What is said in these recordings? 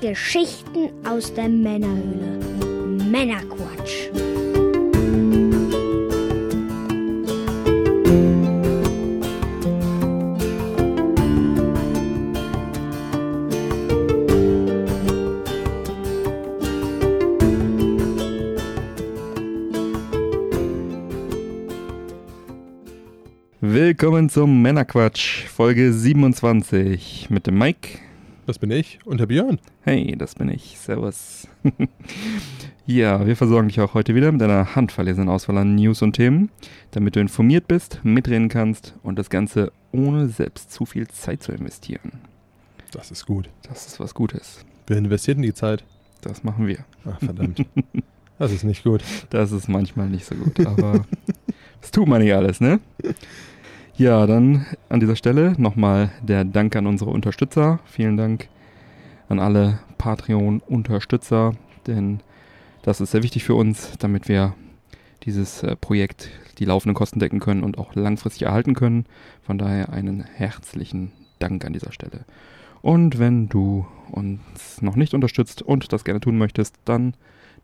Geschichten aus der Männerhöhle. Männerquatsch. Willkommen zum Männerquatsch, Folge 27 mit dem Mike. Das bin ich und der Björn. Hey, das bin ich. Servus. ja, wir versorgen dich auch heute wieder mit einer handverlesenen Auswahl an News und Themen, damit du informiert bist, mitreden kannst und das Ganze ohne selbst zu viel Zeit zu investieren. Das ist gut. Das ist was Gutes. Wer investiert in die Zeit? Das machen wir. Ach, verdammt. das ist nicht gut. Das ist manchmal nicht so gut, aber das tut man nicht alles, ne? Ja, dann an dieser Stelle nochmal der Dank an unsere Unterstützer. Vielen Dank an alle Patreon-Unterstützer, denn das ist sehr wichtig für uns, damit wir dieses äh, Projekt, die laufenden Kosten decken können und auch langfristig erhalten können. Von daher einen herzlichen Dank an dieser Stelle. Und wenn du uns noch nicht unterstützt und das gerne tun möchtest, dann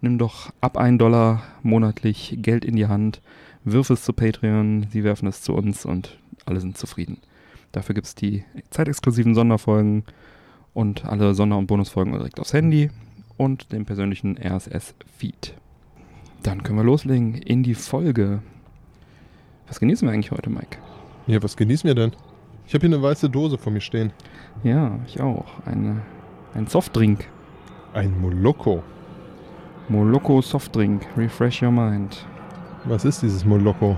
nimm doch ab 1 Dollar monatlich Geld in die Hand, wirf es zu Patreon, sie werfen es zu uns und alle sind zufrieden. Dafür gibt es die zeitexklusiven Sonderfolgen und alle Sonder- und Bonusfolgen direkt aufs Handy und den persönlichen RSS-Feed. Dann können wir loslegen in die Folge. Was genießen wir eigentlich heute, Mike? Ja, was genießen wir denn? Ich habe hier eine weiße Dose vor mir stehen. Ja, ich auch. Eine, ein Softdrink. Ein Moloko. Moloko Softdrink. Refresh your mind. Was ist dieses Moloko?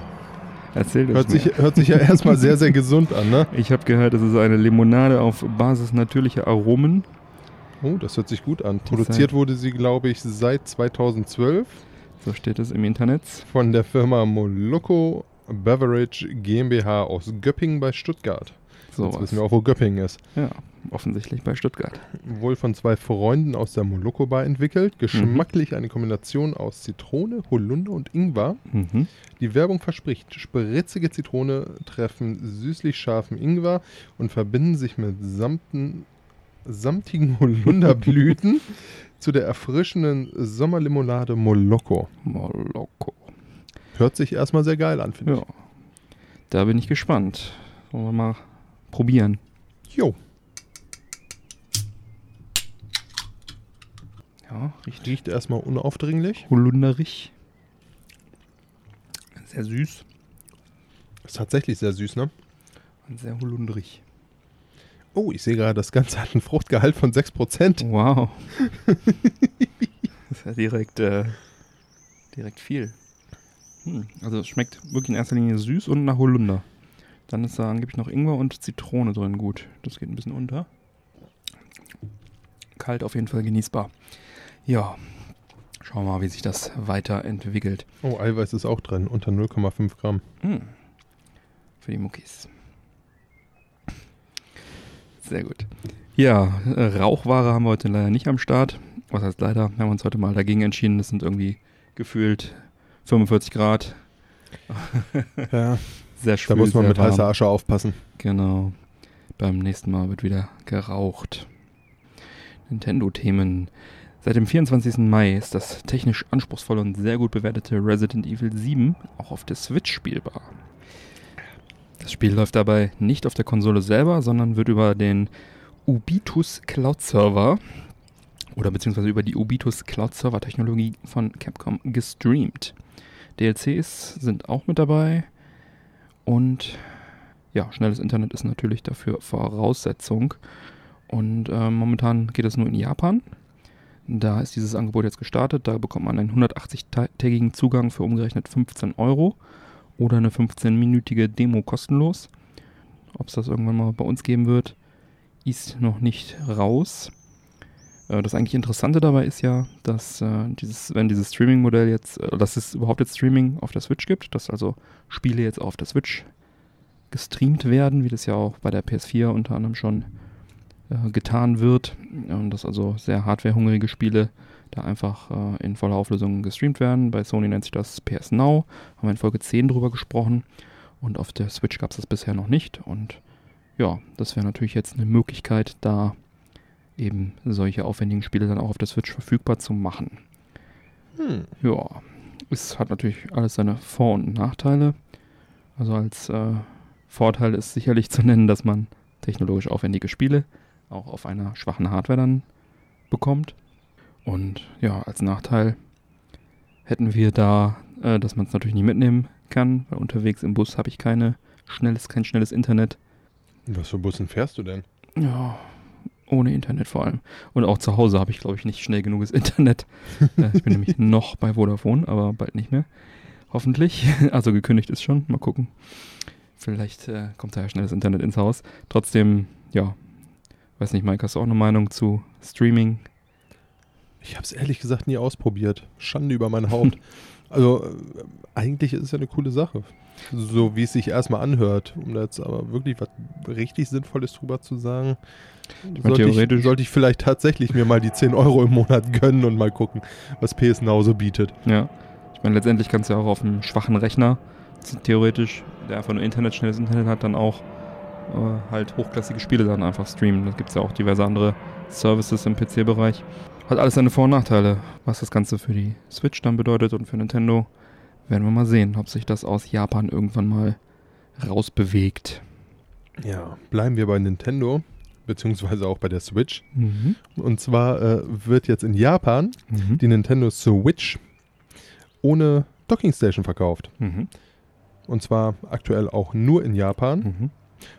Erzähl Hört mir. sich, hört sich ja erstmal sehr, sehr gesund an, ne? Ich habe gehört, es ist eine Limonade auf Basis natürlicher Aromen. Oh, das hört sich gut an. Produziert wurde sie, glaube ich, seit 2012 So steht es im Internet. von der Firma Moloko Beverage GmbH aus Göppingen bei Stuttgart. So Jetzt wissen wir auch, wo Göppingen ist. Ja, offensichtlich bei Stuttgart. Wohl von zwei Freunden aus der Moloko Bar entwickelt. Geschmacklich eine Kombination aus Zitrone, Holunder und Ingwer. Mhm. Die Werbung verspricht, spritzige Zitrone treffen süßlich scharfen Ingwer und verbinden sich mit samten, samtigen Holunderblüten zu der erfrischenden Sommerlimonade Moloko. Moloko. Hört sich erstmal sehr geil an, finde Ja. Da bin ich gespannt. Wollen wir mal probieren. Jo, Ja, riecht riecht erstmal unaufdringlich. holunderig. Sehr süß Ist tatsächlich sehr süß, ne? und sehr holunderig. Oh, ich sehe gerade, das Ganze hat einen Fruchtgehalt von 6%. Wow. das ist ja direkt, äh, direkt viel. Hm, also es schmeckt wirklich in erster Linie süß und nach Holunder. Dann ist da angeblich noch Ingwer und Zitrone drin. Gut, das geht ein bisschen unter. Kalt auf jeden Fall genießbar. Ja, schauen wir mal, wie sich das weiterentwickelt. Oh, Eiweiß ist auch drin, unter 0,5 Gramm. Hm. Für die Muckis. Sehr gut. Ja, äh, Rauchware haben wir heute leider nicht am Start. Was heißt leider? Wir haben uns heute mal dagegen entschieden. Das sind irgendwie gefühlt 45 Grad. Ja, Sehr schwül, da muss man mit warm. heißer Asche aufpassen. Genau. Beim nächsten Mal wird wieder geraucht. Nintendo-Themen. Seit dem 24. Mai ist das technisch anspruchsvolle und sehr gut bewertete Resident Evil 7 auch auf der Switch spielbar. Das Spiel läuft dabei nicht auf der Konsole selber, sondern wird über den Ubitus Cloud Server oder beziehungsweise über die Ubitus Cloud Server Technologie von Capcom gestreamt. DLCs sind auch mit dabei und ja, schnelles Internet ist natürlich dafür Voraussetzung. Und äh, momentan geht es nur in Japan. Da ist dieses Angebot jetzt gestartet. Da bekommt man einen 180-tägigen Zugang für umgerechnet 15 Euro oder eine 15-minütige Demo kostenlos. Ob es das irgendwann mal bei uns geben wird, ist noch nicht raus. Äh, Das eigentlich Interessante dabei ist ja, dass äh, dieses, wenn dieses Streaming-Modell jetzt, äh, dass es überhaupt jetzt Streaming auf der Switch gibt, dass also Spiele jetzt auf der Switch gestreamt werden, wie das ja auch bei der PS4 unter anderem schon äh, getan wird. Und dass also sehr hardwarehungrige Spiele da einfach äh, in voller Auflösung gestreamt werden. Bei Sony nennt sich das PS Now. Haben wir in Folge 10 drüber gesprochen. Und auf der Switch gab es das bisher noch nicht. Und ja, das wäre natürlich jetzt eine Möglichkeit, da eben solche aufwendigen Spiele dann auch auf der Switch verfügbar zu machen. Hm. Ja, es hat natürlich alles seine Vor- und Nachteile. Also als äh, Vorteil ist sicherlich zu nennen, dass man technologisch aufwendige Spiele auch auf einer schwachen Hardware dann bekommt. Und ja, als Nachteil hätten wir da, äh, dass man es natürlich nicht mitnehmen kann, weil unterwegs im Bus habe ich keine schnelles, kein schnelles Internet. Was für Bussen fährst du denn? Ja, ohne Internet vor allem. Und auch zu Hause habe ich, glaube ich, nicht schnell genuges Internet. Äh, ich bin nämlich noch bei Vodafone, aber bald nicht mehr. Hoffentlich. Also gekündigt ist schon. Mal gucken. Vielleicht äh, kommt da ja schnelles Internet ins Haus. Trotzdem, ja. Weiß nicht, Mike, hast du auch eine Meinung zu Streaming? Ich habe es ehrlich gesagt nie ausprobiert. Schande über mein Haupt. also äh, eigentlich ist es ja eine coole Sache. So wie es sich erstmal anhört. Um da jetzt aber wirklich was richtig Sinnvolles drüber zu sagen, meine, sollte, theoretisch- ich, sollte ich vielleicht tatsächlich mir mal die 10 Euro im Monat gönnen und mal gucken, was PS Now so bietet. Ja. Ich meine, letztendlich kannst du ja auch auf einem schwachen Rechner, theoretisch, der einfach nur Internet, schnelles Internet hat, dann auch äh, halt hochklassige Spiele dann einfach streamen. Da gibt es ja auch diverse andere Services im PC-Bereich. Hat alles seine Vor- und Nachteile. Was das Ganze für die Switch dann bedeutet und für Nintendo, werden wir mal sehen, ob sich das aus Japan irgendwann mal rausbewegt. Ja, bleiben wir bei Nintendo, beziehungsweise auch bei der Switch. Mhm. Und zwar äh, wird jetzt in Japan Mhm. die Nintendo Switch ohne Dockingstation verkauft. Mhm. Und zwar aktuell auch nur in Japan. Mhm.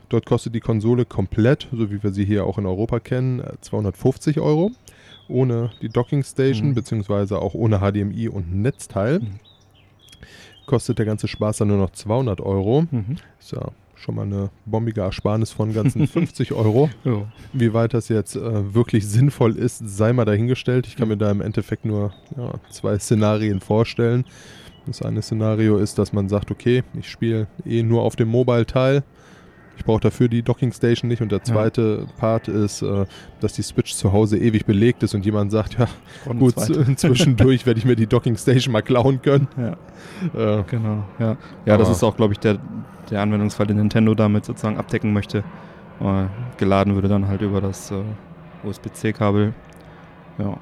Dort kostet die Konsole komplett, so wie wir sie hier auch in Europa kennen, äh, 250 Euro. Ohne die Dockingstation, Mhm. beziehungsweise auch ohne HDMI und Netzteil. Mhm. Kostet der ganze Spaß dann nur noch 200 Euro. Mhm. Ist ja schon mal eine bombige Ersparnis von ganzen 50 Euro. Ja. Wie weit das jetzt äh, wirklich sinnvoll ist, sei mal dahingestellt. Ich kann mir da im Endeffekt nur ja, zwei Szenarien vorstellen. Das eine Szenario ist, dass man sagt, okay, ich spiele eh nur auf dem Mobile-Teil. Ich brauche dafür die Docking Station nicht. Und der zweite Part ist, äh, dass die Switch zu Hause ewig belegt ist und jemand sagt, ja Und gut, zwischendurch werde ich mir die Docking Station mal klauen können. Ja. Äh, Genau, ja. Ja, das ist auch, glaube ich, der, der Anwendungsfall, den Nintendo damit sozusagen abdecken möchte. Äh, geladen würde dann halt über das äh, USB-C-Kabel. Ja.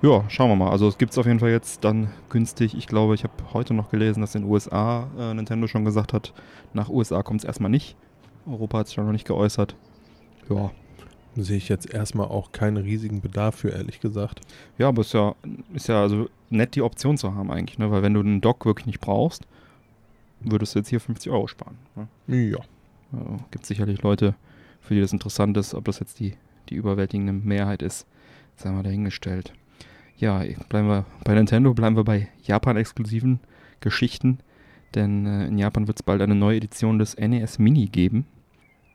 Ja, schauen wir mal. Also es gibt es auf jeden Fall jetzt dann günstig. Ich glaube, ich habe heute noch gelesen, dass in den USA äh, Nintendo schon gesagt hat, nach USA kommt es erstmal nicht. Europa hat es schon noch nicht geäußert. Ja. sehe ich jetzt erstmal auch keinen riesigen Bedarf für, ehrlich gesagt. Ja, aber ist ja, ist ja also nett, die Option zu haben eigentlich, ne? Weil wenn du einen Dock wirklich nicht brauchst, würdest du jetzt hier 50 Euro sparen. Ne? Ja. Also, gibt sicherlich Leute, für die das interessant ist, ob das jetzt die, die überwältigende Mehrheit ist, sei mal dahingestellt. Ja, bleiben wir bei Nintendo, bleiben wir bei Japan-exklusiven Geschichten, denn äh, in Japan wird es bald eine neue Edition des NES Mini geben.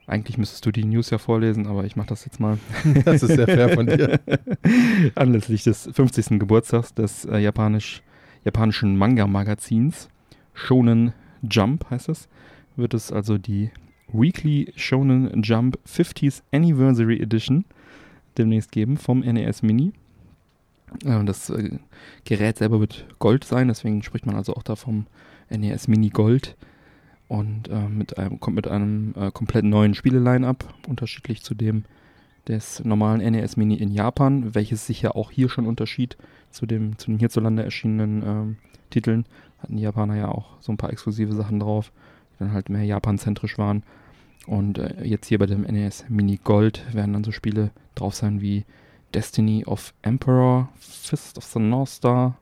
Eigentlich müsstest du die News ja vorlesen, aber ich mache das jetzt mal. Das ist sehr fair von dir. Anlässlich des 50. Geburtstags des äh, japanisch, japanischen Manga-Magazins Shonen Jump heißt es, wird es also die Weekly Shonen Jump 50th Anniversary Edition demnächst geben vom NES Mini. Äh, Das äh, Gerät selber wird Gold sein, deswegen spricht man also auch da vom NES Mini Gold und äh, mit einem, kommt mit einem äh, komplett neuen Spiele-Line-Up, unterschiedlich zu dem des normalen NES Mini in Japan, welches sich ja auch hier schon unterschied zu, dem, zu den hierzulande erschienenen ähm, Titeln. Hatten die Japaner ja auch so ein paar exklusive Sachen drauf, die dann halt mehr japanzentrisch waren. Und äh, jetzt hier bei dem NES Mini Gold werden dann so Spiele drauf sein wie Destiny of Emperor, Fist of the North Star,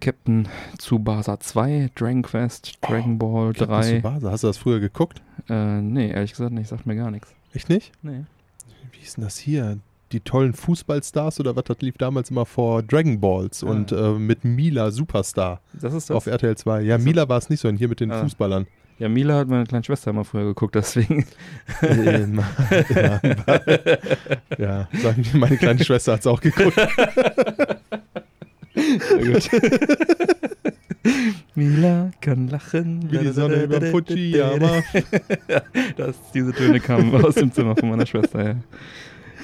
Captain Tsubasa 2, Dragon Quest, Dragon Ball 3. Tsubasa, Hast du das früher geguckt? Äh, nee, ehrlich gesagt nicht, sagt mir gar nichts. Echt nicht? Nee. Wie ist denn das hier? Die tollen Fußballstars oder was? Das lief damals immer vor Dragon Balls Ah. und äh, mit Mila Superstar Das ist das. auf RTL 2. Ja. Mila war es nicht so, und hier mit den Ah. Fußballern. Ja, Mila hat meine kleine Schwester immer früher geguckt, deswegen. Äh, ja, ja, sagen wir, meine kleine Schwester hat es auch geguckt. Gut. Mila kann lachen. Wie die Sonne über Fujiyama. Das, diese Töne kamen aus dem Zimmer von meiner Schwester, ja.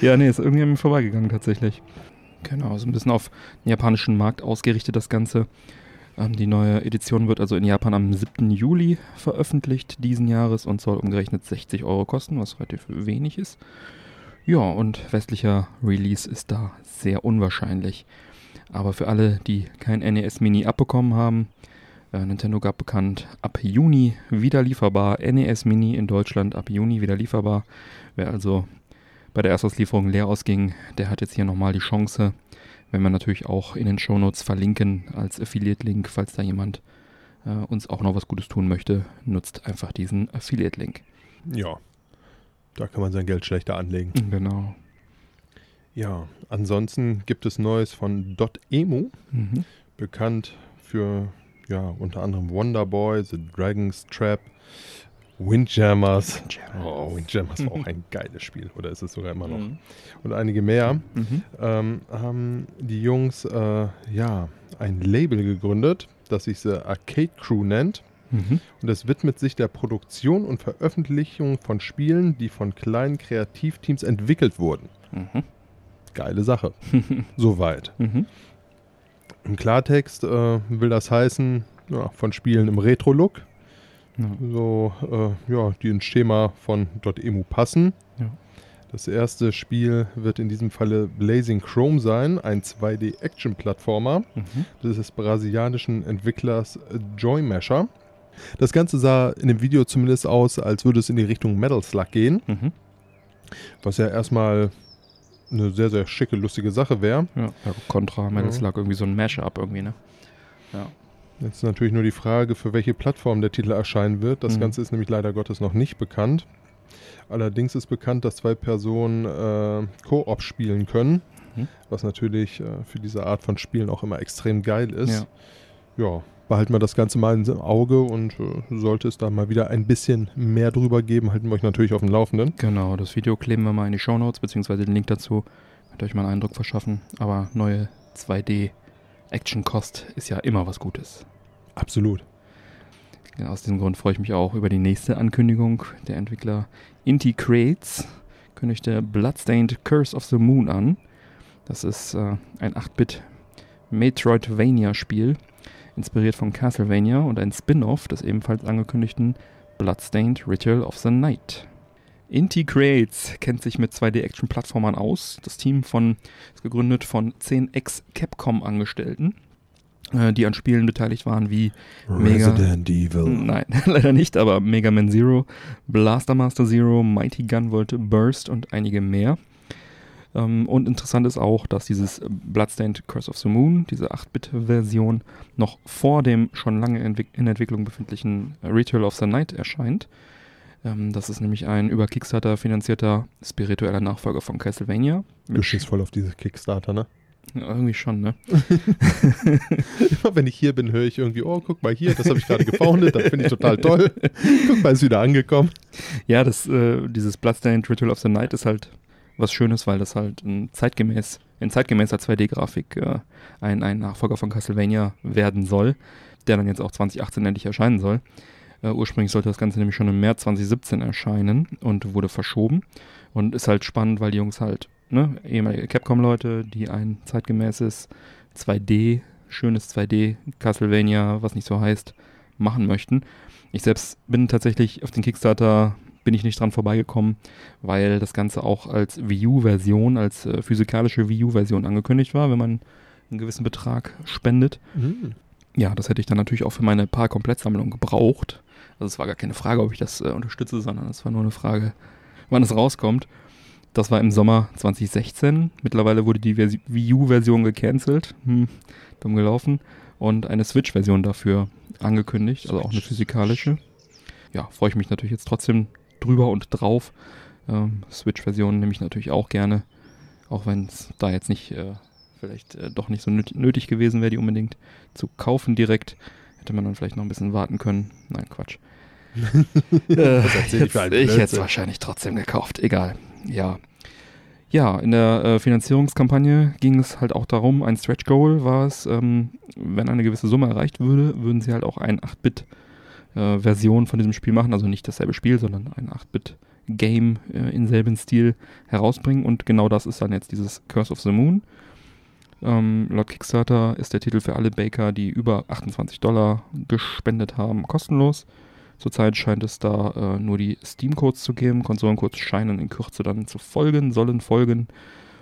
Ja, nee, ist irgendwie an mir vorbeigegangen tatsächlich. Genau, so ein bisschen auf den japanischen Markt ausgerichtet das Ganze. Ähm, die neue Edition wird also in Japan am 7. Juli veröffentlicht diesen Jahres und soll umgerechnet 60 Euro kosten, was relativ wenig ist. Ja, und westlicher Release ist da sehr unwahrscheinlich. Aber für alle, die kein NES Mini abbekommen haben, äh, Nintendo gab bekannt, ab Juni wieder lieferbar. NES Mini in Deutschland ab Juni wieder lieferbar. Wer also bei der Erstauslieferung leer ausging, der hat jetzt hier nochmal die Chance. Wenn wir natürlich auch in den Shownotes verlinken als Affiliate-Link, falls da jemand äh, uns auch noch was Gutes tun möchte, nutzt einfach diesen Affiliate-Link. Ja, da kann man sein Geld schlechter anlegen. Genau. Ja, ansonsten gibt es Neues von Dotemu, Mhm. bekannt für ja unter anderem Wonderboy, The Dragon's Trap, Windjammers. Oh, Windjammers war auch ein geiles Spiel, oder ist es sogar immer noch? Mhm. Und einige mehr. Mhm. ähm, haben die Jungs äh, ja ein Label gegründet, das sich The Arcade Crew nennt. Mhm. Und es widmet sich der Produktion und Veröffentlichung von Spielen, die von kleinen Kreativteams entwickelt wurden. Mhm. Geile Sache. Soweit. Mhm. Im Klartext äh, will das heißen, ja, von Spielen im Retro-Look, Ja. so, äh, ja, die ins Schema von .emu passen. Ja. Das erste Spiel wird in diesem Falle Blazing Chrome sein, ein 2D-Action-Plattformer Mhm. des brasilianischen Entwicklers Joy Masher. Das Ganze sah in dem Video zumindest aus, als würde es in die Richtung Metal Slug gehen, Mhm. was ja erstmal eine sehr, sehr schicke, lustige Sache wäre. Ja. ja, Contra, Metal Ja. Irgendwie so ein Mashup irgendwie, ne? Ja. Jetzt ist natürlich nur die Frage, für welche Plattform der Titel erscheinen wird. Das Mhm. Ganze ist nämlich leider Gottes noch nicht bekannt. Allerdings ist bekannt, dass zwei Personen äh, Koop spielen können, Mhm. was natürlich äh, für diese Art von Spielen auch immer extrem geil ist. Ja. Ja, behalten wir das Ganze mal ins Auge und äh, sollte es da mal wieder ein bisschen mehr drüber geben, halten wir euch natürlich auf dem Laufenden. Genau, das Video kleben wir mal in die Shownotes, beziehungsweise den Link dazu. Könnt ihr euch mal einen Eindruck verschaffen. Aber neue 2D-Action-Kost ist ja immer was Gutes. Absolut. Ja, aus diesem Grund freue ich mich auch über die nächste Ankündigung. Der Entwickler Inti Creates kündigte Bloodstained Curse of the Moon an. Das ist äh, ein 8-Bit Metroidvania-Spiel, inspiriert von Castlevania und ein Spin-off des ebenfalls angekündigten Bloodstained Ritual of the Night. Inti Creates kennt sich mit 2D-Action-Plattformern aus. Das Team von, ist gegründet von 10 Ex-Capcom-Angestellten, äh, die an Spielen beteiligt waren wie Mega. Resident Evil. Nein, leider nicht, aber Mega Man Zero, Blaster Master Zero, Mighty Gunvolt Burst und einige mehr. Ähm, und interessant ist auch, dass dieses Bloodstained Curse of the Moon, diese 8-Bit-Version, noch vor dem schon lange entwick in Entwicklung befindlichen Ritual of the Night erscheint. Ähm, das ist nämlich ein über Kickstarter finanzierter spiritueller Nachfolger von Castlevania. Du schießt voll auf diese Kickstarter, ne? Ja, irgendwie schon, ne? Immer wenn ich hier bin, höre ich irgendwie, oh, guck mal hier, das habe ich gerade gefoundet, das finde ich total toll. Guck mal, ist wieder angekommen. Ja, das, äh, dieses Bloodstained Ritual of the Night ist halt was Schönes, weil das halt ein zeitgemäß, in zeitgemäßer 2D-Grafik äh, ein, ein Nachfolger von Castlevania werden soll, der dann jetzt auch 2018 endlich erscheinen soll. Äh, ursprünglich sollte das Ganze nämlich schon im März 2017 erscheinen und wurde verschoben. Und ist halt spannend, weil die Jungs halt, ne, ehemalige Capcom-Leute, die ein zeitgemäßes 2D, schönes 2D Castlevania, was nicht so heißt, machen möchten. Ich selbst bin tatsächlich auf den Kickstarter bin ich nicht dran vorbeigekommen, weil das Ganze auch als Wii U-Version, als äh, physikalische Wii U-Version angekündigt war, wenn man einen gewissen Betrag spendet. Ja, das hätte ich dann natürlich auch für meine Paar-Komplettsammlung gebraucht. Also es war gar keine Frage, ob ich das äh, unterstütze, sondern es war nur eine Frage, wann es rauskommt. Das war im Sommer 2016. Mittlerweile wurde die Versi Wii U-Version gecancelt. Hm, dumm gelaufen. Und eine Switch-Version dafür angekündigt, also auch eine physikalische. Ja, freue ich mich natürlich jetzt trotzdem drüber und drauf. Ähm, Switch-Version nehme ich natürlich auch gerne. Auch wenn es da jetzt nicht, äh, vielleicht äh, doch nicht so nöt nötig gewesen wäre, die unbedingt zu kaufen direkt. Hätte man dann vielleicht noch ein bisschen warten können. Nein, Quatsch. äh, ich hätte es wahrscheinlich trotzdem gekauft. Egal. Ja. Ja, in der äh, Finanzierungskampagne ging es halt auch darum, ein Stretch Goal war es, ähm, wenn eine gewisse Summe erreicht würde, würden sie halt auch ein 8-Bit-Version von diesem Spiel machen, also nicht dasselbe Spiel, sondern ein 8-Bit-Game äh, in selben Stil herausbringen und genau das ist dann jetzt dieses Curse of the Moon. Ähm, laut Kickstarter ist der Titel für alle Baker, die über 28 Dollar gespendet haben, kostenlos. Zurzeit scheint es da äh, nur die Steam-Codes zu geben. Konsolencodes scheinen in Kürze dann zu folgen, sollen folgen.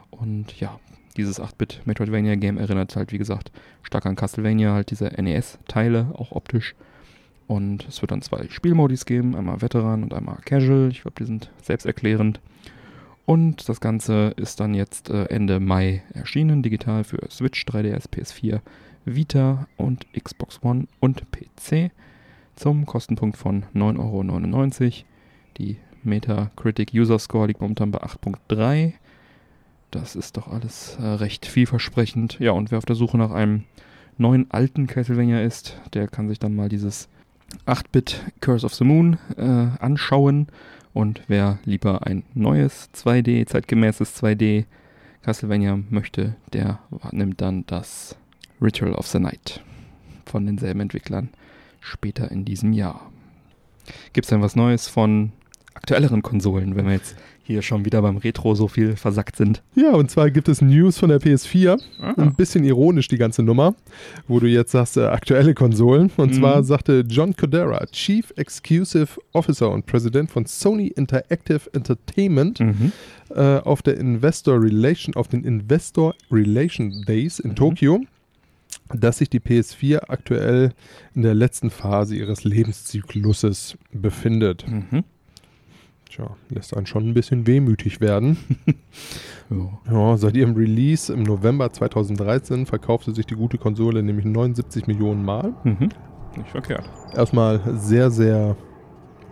Und ja, dieses 8-Bit Metroidvania-Game erinnert halt, wie gesagt, stark an Castlevania, halt diese NES-Teile, auch optisch. Und es wird dann zwei Spielmodis geben, einmal Veteran und einmal Casual. Ich glaube, die sind selbsterklärend. Und das Ganze ist dann jetzt äh, Ende Mai erschienen, digital für Switch, 3DS, PS4, Vita und Xbox One und PC zum Kostenpunkt von 9,99 Euro. Die Metacritic User Score liegt momentan bei 8.3. Das ist doch alles äh, recht vielversprechend. Ja, und wer auf der Suche nach einem neuen alten Castlevania ist, der kann sich dann mal dieses 8-Bit Curse of the Moon äh, anschauen. Und wer lieber ein neues 2D, zeitgemäßes 2D Castlevania möchte, der nimmt dann das Ritual of the Night von denselben Entwicklern später in diesem Jahr. Gibt es denn was Neues von aktuelleren Konsolen, wenn wir jetzt hier schon wieder beim Retro so viel versackt sind. Ja, und zwar gibt es News von der PS4. Ah. Ein bisschen ironisch die ganze Nummer, wo du jetzt sagst, äh, aktuelle Konsolen. Und mhm. zwar sagte John Codera, Chief Exclusive Officer und Präsident von Sony Interactive Entertainment, mhm. äh, auf der Investor Relation, auf den Investor Relation Days in mhm. Tokio, dass sich die PS4 aktuell in der letzten Phase ihres Lebenszykluses befindet. Mhm. Tja, lässt einen schon ein bisschen wehmütig werden. ja. seit ihrem Release im November 2013 verkaufte sich die gute Konsole nämlich 79 Millionen Mal. Mhm. Nicht verkehrt. Erstmal sehr, sehr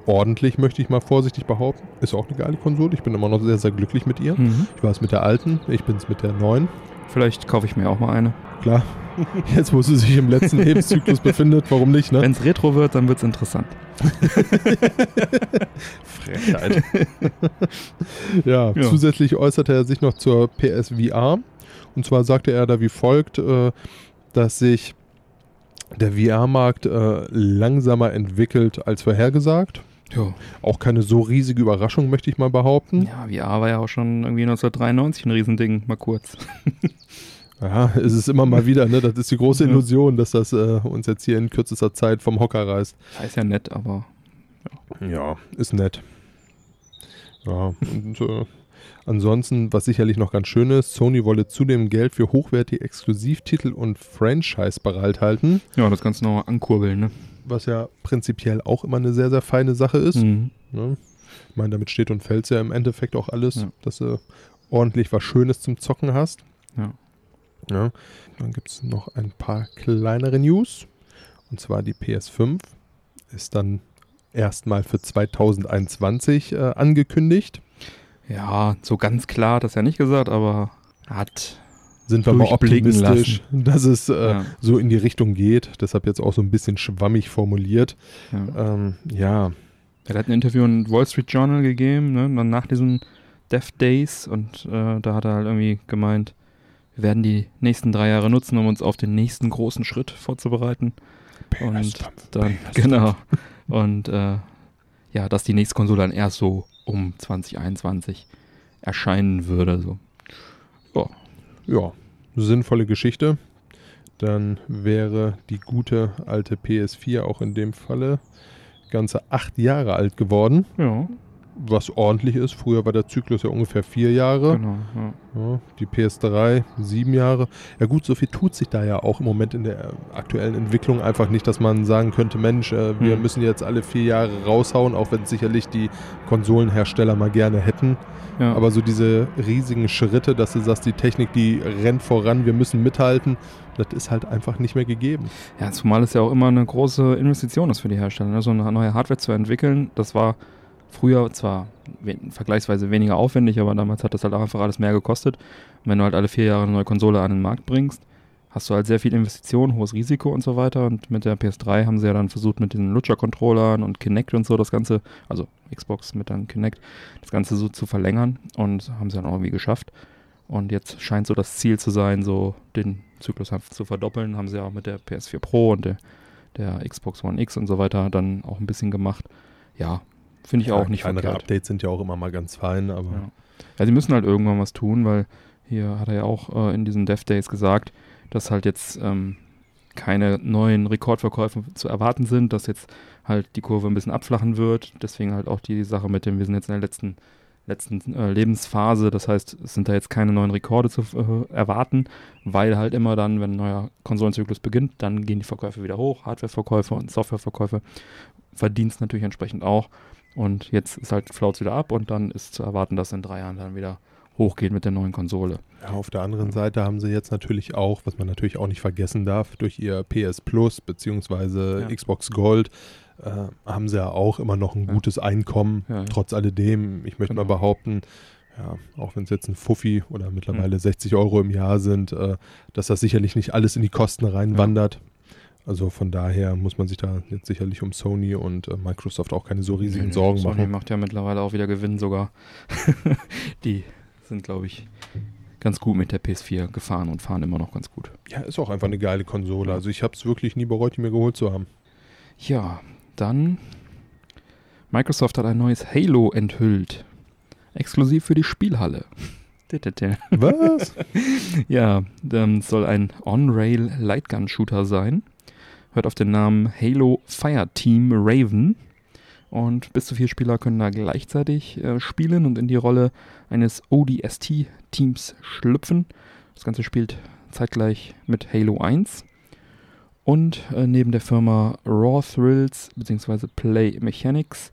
ordentlich, möchte ich mal vorsichtig behaupten. Ist auch eine geile Konsole. Ich bin immer noch sehr, sehr glücklich mit ihr. Mhm. Ich war es mit der alten, ich bin es mit der neuen. Vielleicht kaufe ich mir auch mal eine. Klar. Jetzt, wo sie sich im letzten Lebenszyklus befindet, warum nicht, ne? Wenn es Retro wird, dann wird es interessant. Frechheit. ja, ja, zusätzlich äußerte er sich noch zur PSVR. Und zwar sagte er da wie folgt, äh, dass sich der VR-Markt äh, langsamer entwickelt als vorhergesagt. Ja. Auch keine so riesige Überraschung, möchte ich mal behaupten. Ja, VR war ja auch schon irgendwie 1993 ein Riesending, mal kurz. ja, es ist immer mal wieder, ne? Das ist die große Illusion, dass das äh, uns jetzt hier in kürzester Zeit vom Hocker reißt. Ist ja nett, aber. Ja, ja ist nett. Ja, und äh, ansonsten, was sicherlich noch ganz schön ist, Sony wolle zudem Geld für hochwertige Exklusivtitel und Franchise bereithalten. Ja, das Ganze noch ankurbeln, ne? Was ja prinzipiell auch immer eine sehr, sehr feine Sache ist. Mhm. Ne? Ich meine, damit steht und fällt ja im Endeffekt auch alles, ja. dass du ordentlich was Schönes zum Zocken hast. Ja. ja. Dann gibt es noch ein paar kleinere News. Und zwar die PS5 ist dann erstmal für 2021 äh, angekündigt. Ja, so ganz klar hat das ja nicht gesagt, aber hat sind wir mal optimistisch, lassen. dass es äh, ja. so in die Richtung geht. Deshalb jetzt auch so ein bisschen schwammig formuliert. Ja. Ähm, ja. Er hat ein Interview in Wall Street Journal gegeben, ne? dann nach diesen Death Days und äh, da hat er halt irgendwie gemeint, wir werden die nächsten drei Jahre nutzen, um uns auf den nächsten großen Schritt vorzubereiten. Und dann, genau. Und äh, ja, dass die nächste Konsole dann erst so um 2021 erscheinen würde. So. Ja. Sinnvolle Geschichte. Dann wäre die gute alte PS4 auch in dem Falle ganze acht Jahre alt geworden. Ja. Was ordentlich ist. Früher war der Zyklus ja ungefähr vier Jahre. Genau, ja. Ja, die PS3 sieben Jahre. Ja gut, so viel tut sich da ja auch im Moment in der aktuellen Entwicklung einfach nicht, dass man sagen könnte, Mensch, äh, wir hm. müssen jetzt alle vier Jahre raushauen, auch wenn sicherlich die Konsolenhersteller mal gerne hätten. Ja. Aber so diese riesigen Schritte, dass du sagst, die Technik, die rennt voran, wir müssen mithalten, das ist halt einfach nicht mehr gegeben. Ja, zumal es ja auch immer eine große Investition ist für die Hersteller. Ne? So eine neue Hardware zu entwickeln, das war früher zwar we vergleichsweise weniger aufwendig, aber damals hat das halt einfach alles mehr gekostet. Und wenn du halt alle vier Jahre eine neue Konsole an den Markt bringst, hast du halt sehr viel Investition, hohes Risiko und so weiter. Und mit der PS3 haben sie ja dann versucht, mit diesen Lutscher-Controllern und Kinect und so das Ganze, also Xbox mit dann Kinect, das Ganze so zu verlängern und haben sie dann auch irgendwie geschafft. Und jetzt scheint so das Ziel zu sein, so den Zyklus zu verdoppeln. Haben sie ja auch mit der PS4 Pro und der, der Xbox One X und so weiter dann auch ein bisschen gemacht. Ja, finde ich ja, auch nicht Kleinere verkehrt. Updates sind ja auch immer mal ganz fein, aber. Ja. ja, sie müssen halt irgendwann was tun, weil hier hat er ja auch äh, in diesen Dev Days gesagt, dass halt jetzt ähm, keine neuen Rekordverkäufe zu erwarten sind, dass jetzt halt die Kurve ein bisschen abflachen wird. Deswegen halt auch die Sache mit dem, wir sind jetzt in der letzten, letzten äh, Lebensphase. Das heißt, es sind da jetzt keine neuen Rekorde zu äh, erwarten, weil halt immer dann, wenn ein neuer Konsolenzyklus beginnt, dann gehen die Verkäufe wieder hoch, Hardwareverkäufe und Softwareverkäufe. Verdienst natürlich entsprechend auch. Und jetzt ist halt flaut wieder ab und dann ist zu erwarten, dass in drei Jahren dann wieder hochgeht mit der neuen Konsole. Ja, auf der anderen Seite haben sie jetzt natürlich auch, was man natürlich auch nicht vergessen darf, durch ihr PS Plus bzw. Ja. Xbox Gold äh, haben sie ja auch immer noch ein gutes Einkommen, Ja, trotz alledem. Ich möchte Genau. mal behaupten, ja, auch wenn es jetzt ein Fuffi oder mittlerweile Hm. 60 Euro im Jahr sind, äh, dass das sicherlich nicht alles in die Kosten reinwandert. Also von daher muss man sich da jetzt sicherlich um Sony und äh, Microsoft auch keine so riesigen Nee, Sorgen Sony machen. macht ja mittlerweile auch wieder Gewinn sogar. die sind, glaube ich, ganz gut mit der PS4 gefahren und fahren immer noch ganz gut. Ja, ist auch einfach eine geile Konsole. Also ich habe es wirklich nie bereut, die mir geholt zu haben. Ja, dann Microsoft hat ein neues Halo enthüllt. Exklusiv für die Spielhalle. Was? Ja, ähm, soll ein On-Rail Lightgun Shooter sein. Hört auf den Namen Halo Fireteam Raven. Und bis zu vier Spieler können da gleichzeitig äh, spielen und in die Rolle eines ODST-Teams schlüpfen. Das Ganze spielt zeitgleich mit Halo 1. Und äh, neben der Firma Raw Thrills bzw. Play Mechanics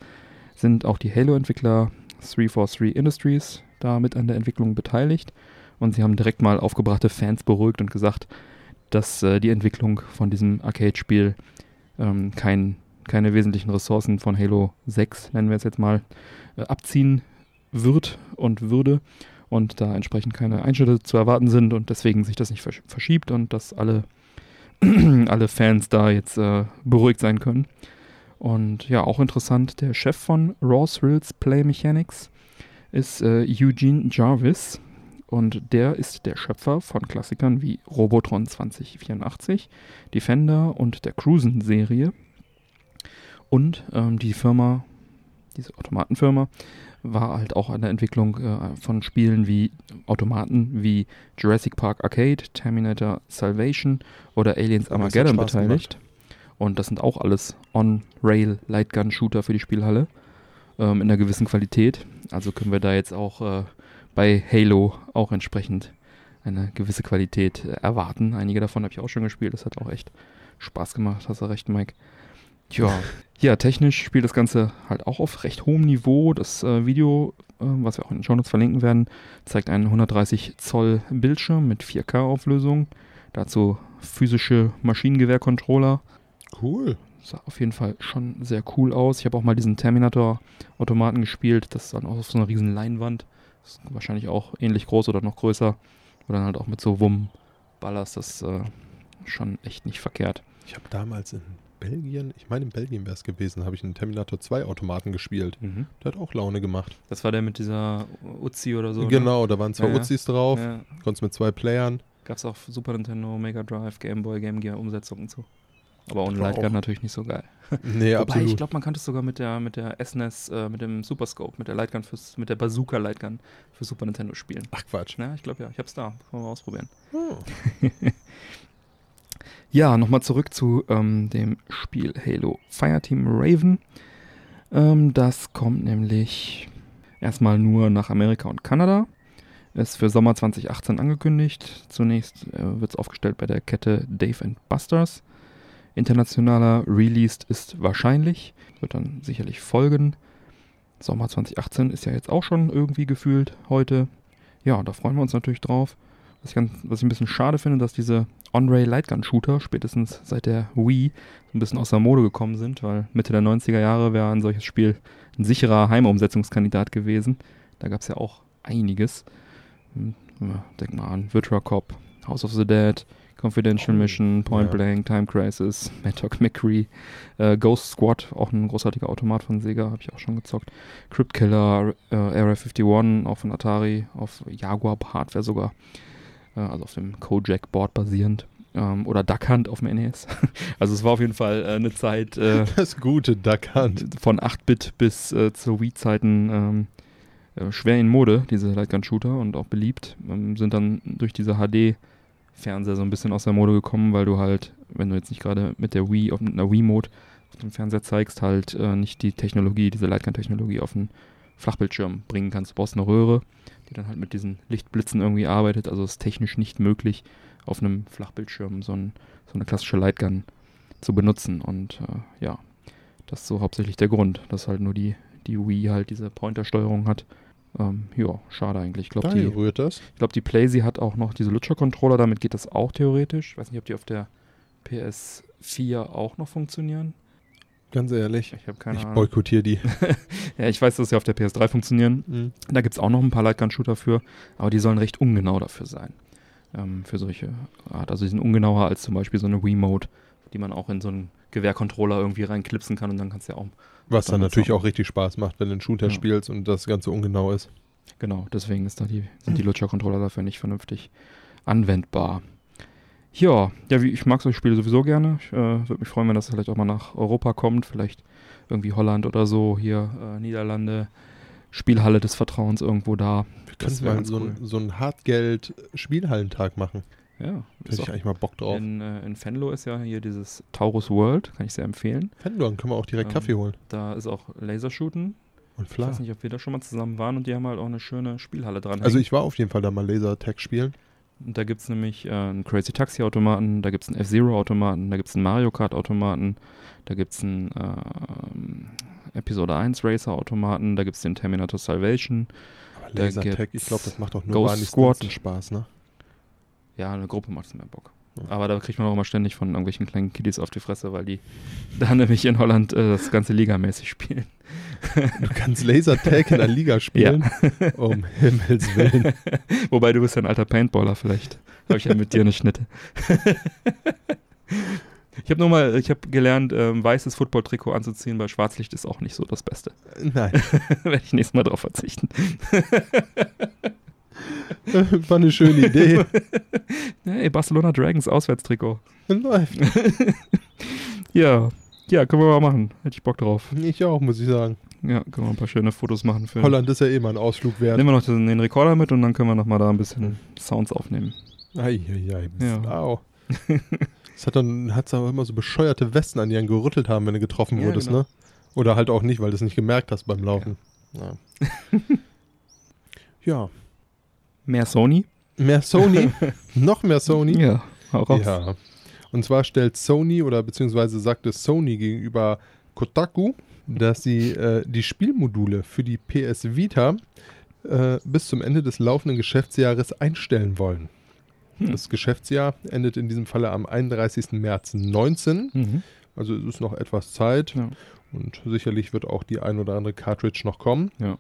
sind auch die Halo-Entwickler 343 Industries da mit an der Entwicklung beteiligt. Und sie haben direkt mal aufgebrachte Fans beruhigt und gesagt, dass äh, die Entwicklung von diesem Arcade-Spiel ähm, kein, keine wesentlichen Ressourcen von Halo 6, nennen wir es jetzt mal, äh, abziehen wird und würde und da entsprechend keine Einschnitte zu erwarten sind und deswegen sich das nicht versch verschiebt und dass alle, alle Fans da jetzt äh, beruhigt sein können. Und ja, auch interessant, der Chef von Raw Thrills Play Mechanics ist äh, Eugene Jarvis und der ist der Schöpfer von Klassikern wie Robotron 2084, Defender und der Cruisen-Serie. Und ähm, die Firma, diese Automatenfirma, war halt auch an der Entwicklung äh, von Spielen wie Automaten wie Jurassic Park Arcade, Terminator Salvation oder Aliens Armageddon beteiligt. Und das sind auch alles On-Rail Lightgun-Shooter für die Spielhalle ähm, in einer gewissen Qualität. Also können wir da jetzt auch äh, bei Halo auch entsprechend eine gewisse Qualität äh, erwarten. Einige davon habe ich auch schon gespielt. Das hat auch echt Spaß gemacht. Hast du recht, Mike. Tja, ja, technisch spielt das Ganze halt auch auf recht hohem Niveau. Das äh, Video, äh, was wir auch in den Shownotes verlinken werden, zeigt einen 130 Zoll Bildschirm mit 4K-Auflösung. Dazu physische Maschinengewehr-Controller. Cool. Sah auf jeden Fall schon sehr cool aus. Ich habe auch mal diesen Terminator-Automaten gespielt. Das ist dann auch auf so einer riesen Leinwand. Ist wahrscheinlich auch ähnlich groß oder noch größer. Wo dann halt auch mit so Wumm ballerst. Das ist äh, schon echt nicht verkehrt. Ich habe damals in Belgien, ich meine in Belgien wäre es gewesen, habe ich einen Terminator 2 Automaten gespielt. Der hat auch Laune gemacht. Das war der mit dieser Uzi oder so. ne? genau, da waren zwei Ja. Uzis drauf, Ja. konntest mit zwei Playern. Gab es auf Super Nintendo, Mega Drive, Game Boy, Game Gear Umsetzungen und so. Aber ohne Lightgun natürlich nicht so geil. Nee, Wobei, absolut. ich glaube, man kannte es sogar mit der, mit der SNES, äh, mit dem Super Scope, mit der Lightgun fürs, mit der Bazooka Lightgun für Super Nintendo spielen. Ach Quatsch. Ja, ich glaube ja, ich hab's da. Können wir mal ausprobieren. Oh. Ja, nochmal zurück zu ähm, dem Spiel Halo Fireteam Raven. Ähm, das kommt nämlich erstmal nur nach Amerika und Kanada. Ist für Sommer 2018 angekündigt. Zunächst äh, wird es aufgestellt bei der Kette Dave and Busters. Internationaler Release ist wahrscheinlich, wird dann sicherlich folgen. Sommer 2018 ist ja jetzt auch schon irgendwie gefühlt heute. Ja, da freuen wir uns natürlich drauf. Was ich, ganz, was ich ein bisschen schade finde, dass diese On-Rail Lightgun Shooter spätestens seit der Wii ein bisschen aus der Mode gekommen sind, weil Mitte der 90er Jahre wäre ein solches Spiel ein sicherer Heimumsetzungskandidat gewesen. Da gab es ja auch einiges. Hm, denk mal an Virtua Cop, House of the Dead, Confidential Oh, Mission, Point ja. Blank, Time Crisis, Dog McCree, äh, Ghost Squad, auch ein großartiger Automat von Sega, habe ich auch schon gezockt. Crypt Killer, äh, Area 51, auch von Atari, auf Jaguar Hardware sogar, äh, also auf dem Kojak Board basierend. Ähm, oder Duck Hunt auf dem NES. also es war auf jeden Fall äh, eine Zeit äh, Das gute Duck Hunt. von 8-Bit bis äh, zu Wii-Zeiten ähm, äh, schwer in Mode, diese Lightgun-Shooter und auch beliebt. Ähm, sind dann durch diese HD Fernseher so ein bisschen aus der Mode gekommen, weil du halt, wenn du jetzt nicht gerade mit der Wii, auf einer Wii-Mode auf dem Fernseher zeigst, halt äh, nicht die Technologie, diese Lightgun-Technologie auf den Flachbildschirm bringen kannst. Du brauchst eine Röhre, die dann halt mit diesen Lichtblitzen irgendwie arbeitet. Also es ist technisch nicht möglich, auf einem Flachbildschirm so, ein, so eine klassische Lightgun zu benutzen. Und äh, ja, das ist so hauptsächlich der Grund, dass halt nur die, die Wii halt diese Pointer-Steuerung hat. Ähm, ja, schade eigentlich. Ich glaube, die, rührt das. ich glaub, die PlayZ hat auch noch diese Lutscher-Controller, damit geht das auch theoretisch. Ich weiß nicht, ob die auf der PS4 auch noch funktionieren. Ganz ehrlich. Ich habe keine Ich boykottiere die. Ja, ich weiß, dass sie auf der PS3 funktionieren. Mhm. Da gibt es auch noch ein paar Lightgun-Shooter für, aber die sollen recht ungenau dafür sein. Ähm, für solche Art. Also die sind ungenauer als zum Beispiel so eine Wii-Mode, die man auch in so einen Gewehrcontroller irgendwie reinklipsen kann und dann kannst du ja auch. Was dann natürlich auch. richtig Spaß macht, wenn du einen Shooter Ja. spielst und das Ganze ungenau ist. Genau, deswegen ist da die, sind die Lutscher-Controller dafür nicht vernünftig anwendbar. Ja, ja, wie, ich mag solche Spiele sowieso gerne. Ich äh, würde mich freuen, wenn das vielleicht auch mal nach Europa kommt. Vielleicht irgendwie Holland oder so, hier äh, Niederlande, Spielhalle des Vertrauens irgendwo da. Wir könnten mal so, cool. ein, so einen Hartgeld-Spielhallentag machen. Ja, Hätte ich auch eigentlich mal Bock drauf. in, äh, in Venlo ist ja hier dieses Taurus World, kann ich sehr empfehlen. Fendor, dann können wir auch direkt Ähm, Kaffee holen. Da ist auch Lasershooten. Und Ich Fla. weiß nicht, ob wir da schon mal zusammen waren und die haben halt auch eine schöne Spielhalle dran. Also ich war auf jeden Fall da mal Laser-Tag spielen. Und da gibt es nämlich äh, einen Crazy Taxi Automaten, da gibt es einen F-Zero Automaten, da gibt es einen Mario Kart Automaten, da gibt es einen ähm, Episode 1 Racer Automaten, da gibt es den Terminator Salvation. Aber Laser-Tag, ich glaube, das macht doch nur Ghost Squad. Spaß, ne? Ja, eine Gruppe macht es mehr Bock. Ja. Aber da kriegt man auch immer ständig von irgendwelchen kleinen Kiddies auf die Fresse, weil die da nämlich in Holland äh, das ganze Ligamäßig spielen. Du kannst Laser-Tag in der Liga spielen. Um Himmels Willen. Wobei du bist ja ein alter Paintballer, vielleicht habe ich ja mit dir eine Schnitte. ich habe nur mal, ich habe gelernt, ähm, weißes Football-Trikot anzuziehen bei Schwarzlicht ist auch nicht so das Beste. Nein, Werde ich nächstes Mal drauf verzichten. war eine schöne Idee. Hey, Barcelona Dragons Auswärtstrikot. Läuft. Ja, ja, können wir mal machen. Hätte ich Bock drauf. Ich auch, muss ich sagen. Ja, können wir ein paar schöne Fotos machen für. Holland ist ja eh mal ein Ausflug wert. Nehmen wir noch den, den Rekorder mit und dann können wir noch mal da ein bisschen Sounds aufnehmen. Eieiei, Ja. au. Es hat dann hat's aber immer so bescheuerte Westen an, die einen gerüttelt haben, wenn du getroffen Ja, wurdest, genau. ne? Oder halt auch nicht, weil du es nicht gemerkt hast beim Laufen. Ja. ja. Mehr Sony? Mehr Sony, noch mehr Sony. Ja, hau raus. Ja. Und zwar stellt Sony oder beziehungsweise sagte Sony gegenüber Kotaku, dass sie äh, die Spielmodule für die PS Vita äh, bis zum Ende des laufenden Geschäftsjahres einstellen wollen. Hm. Das Geschäftsjahr endet in diesem Falle am 31. März 19. Mhm. Also es ist noch etwas Zeit Ja. und sicherlich wird auch die ein oder andere Cartridge noch kommen. Ja.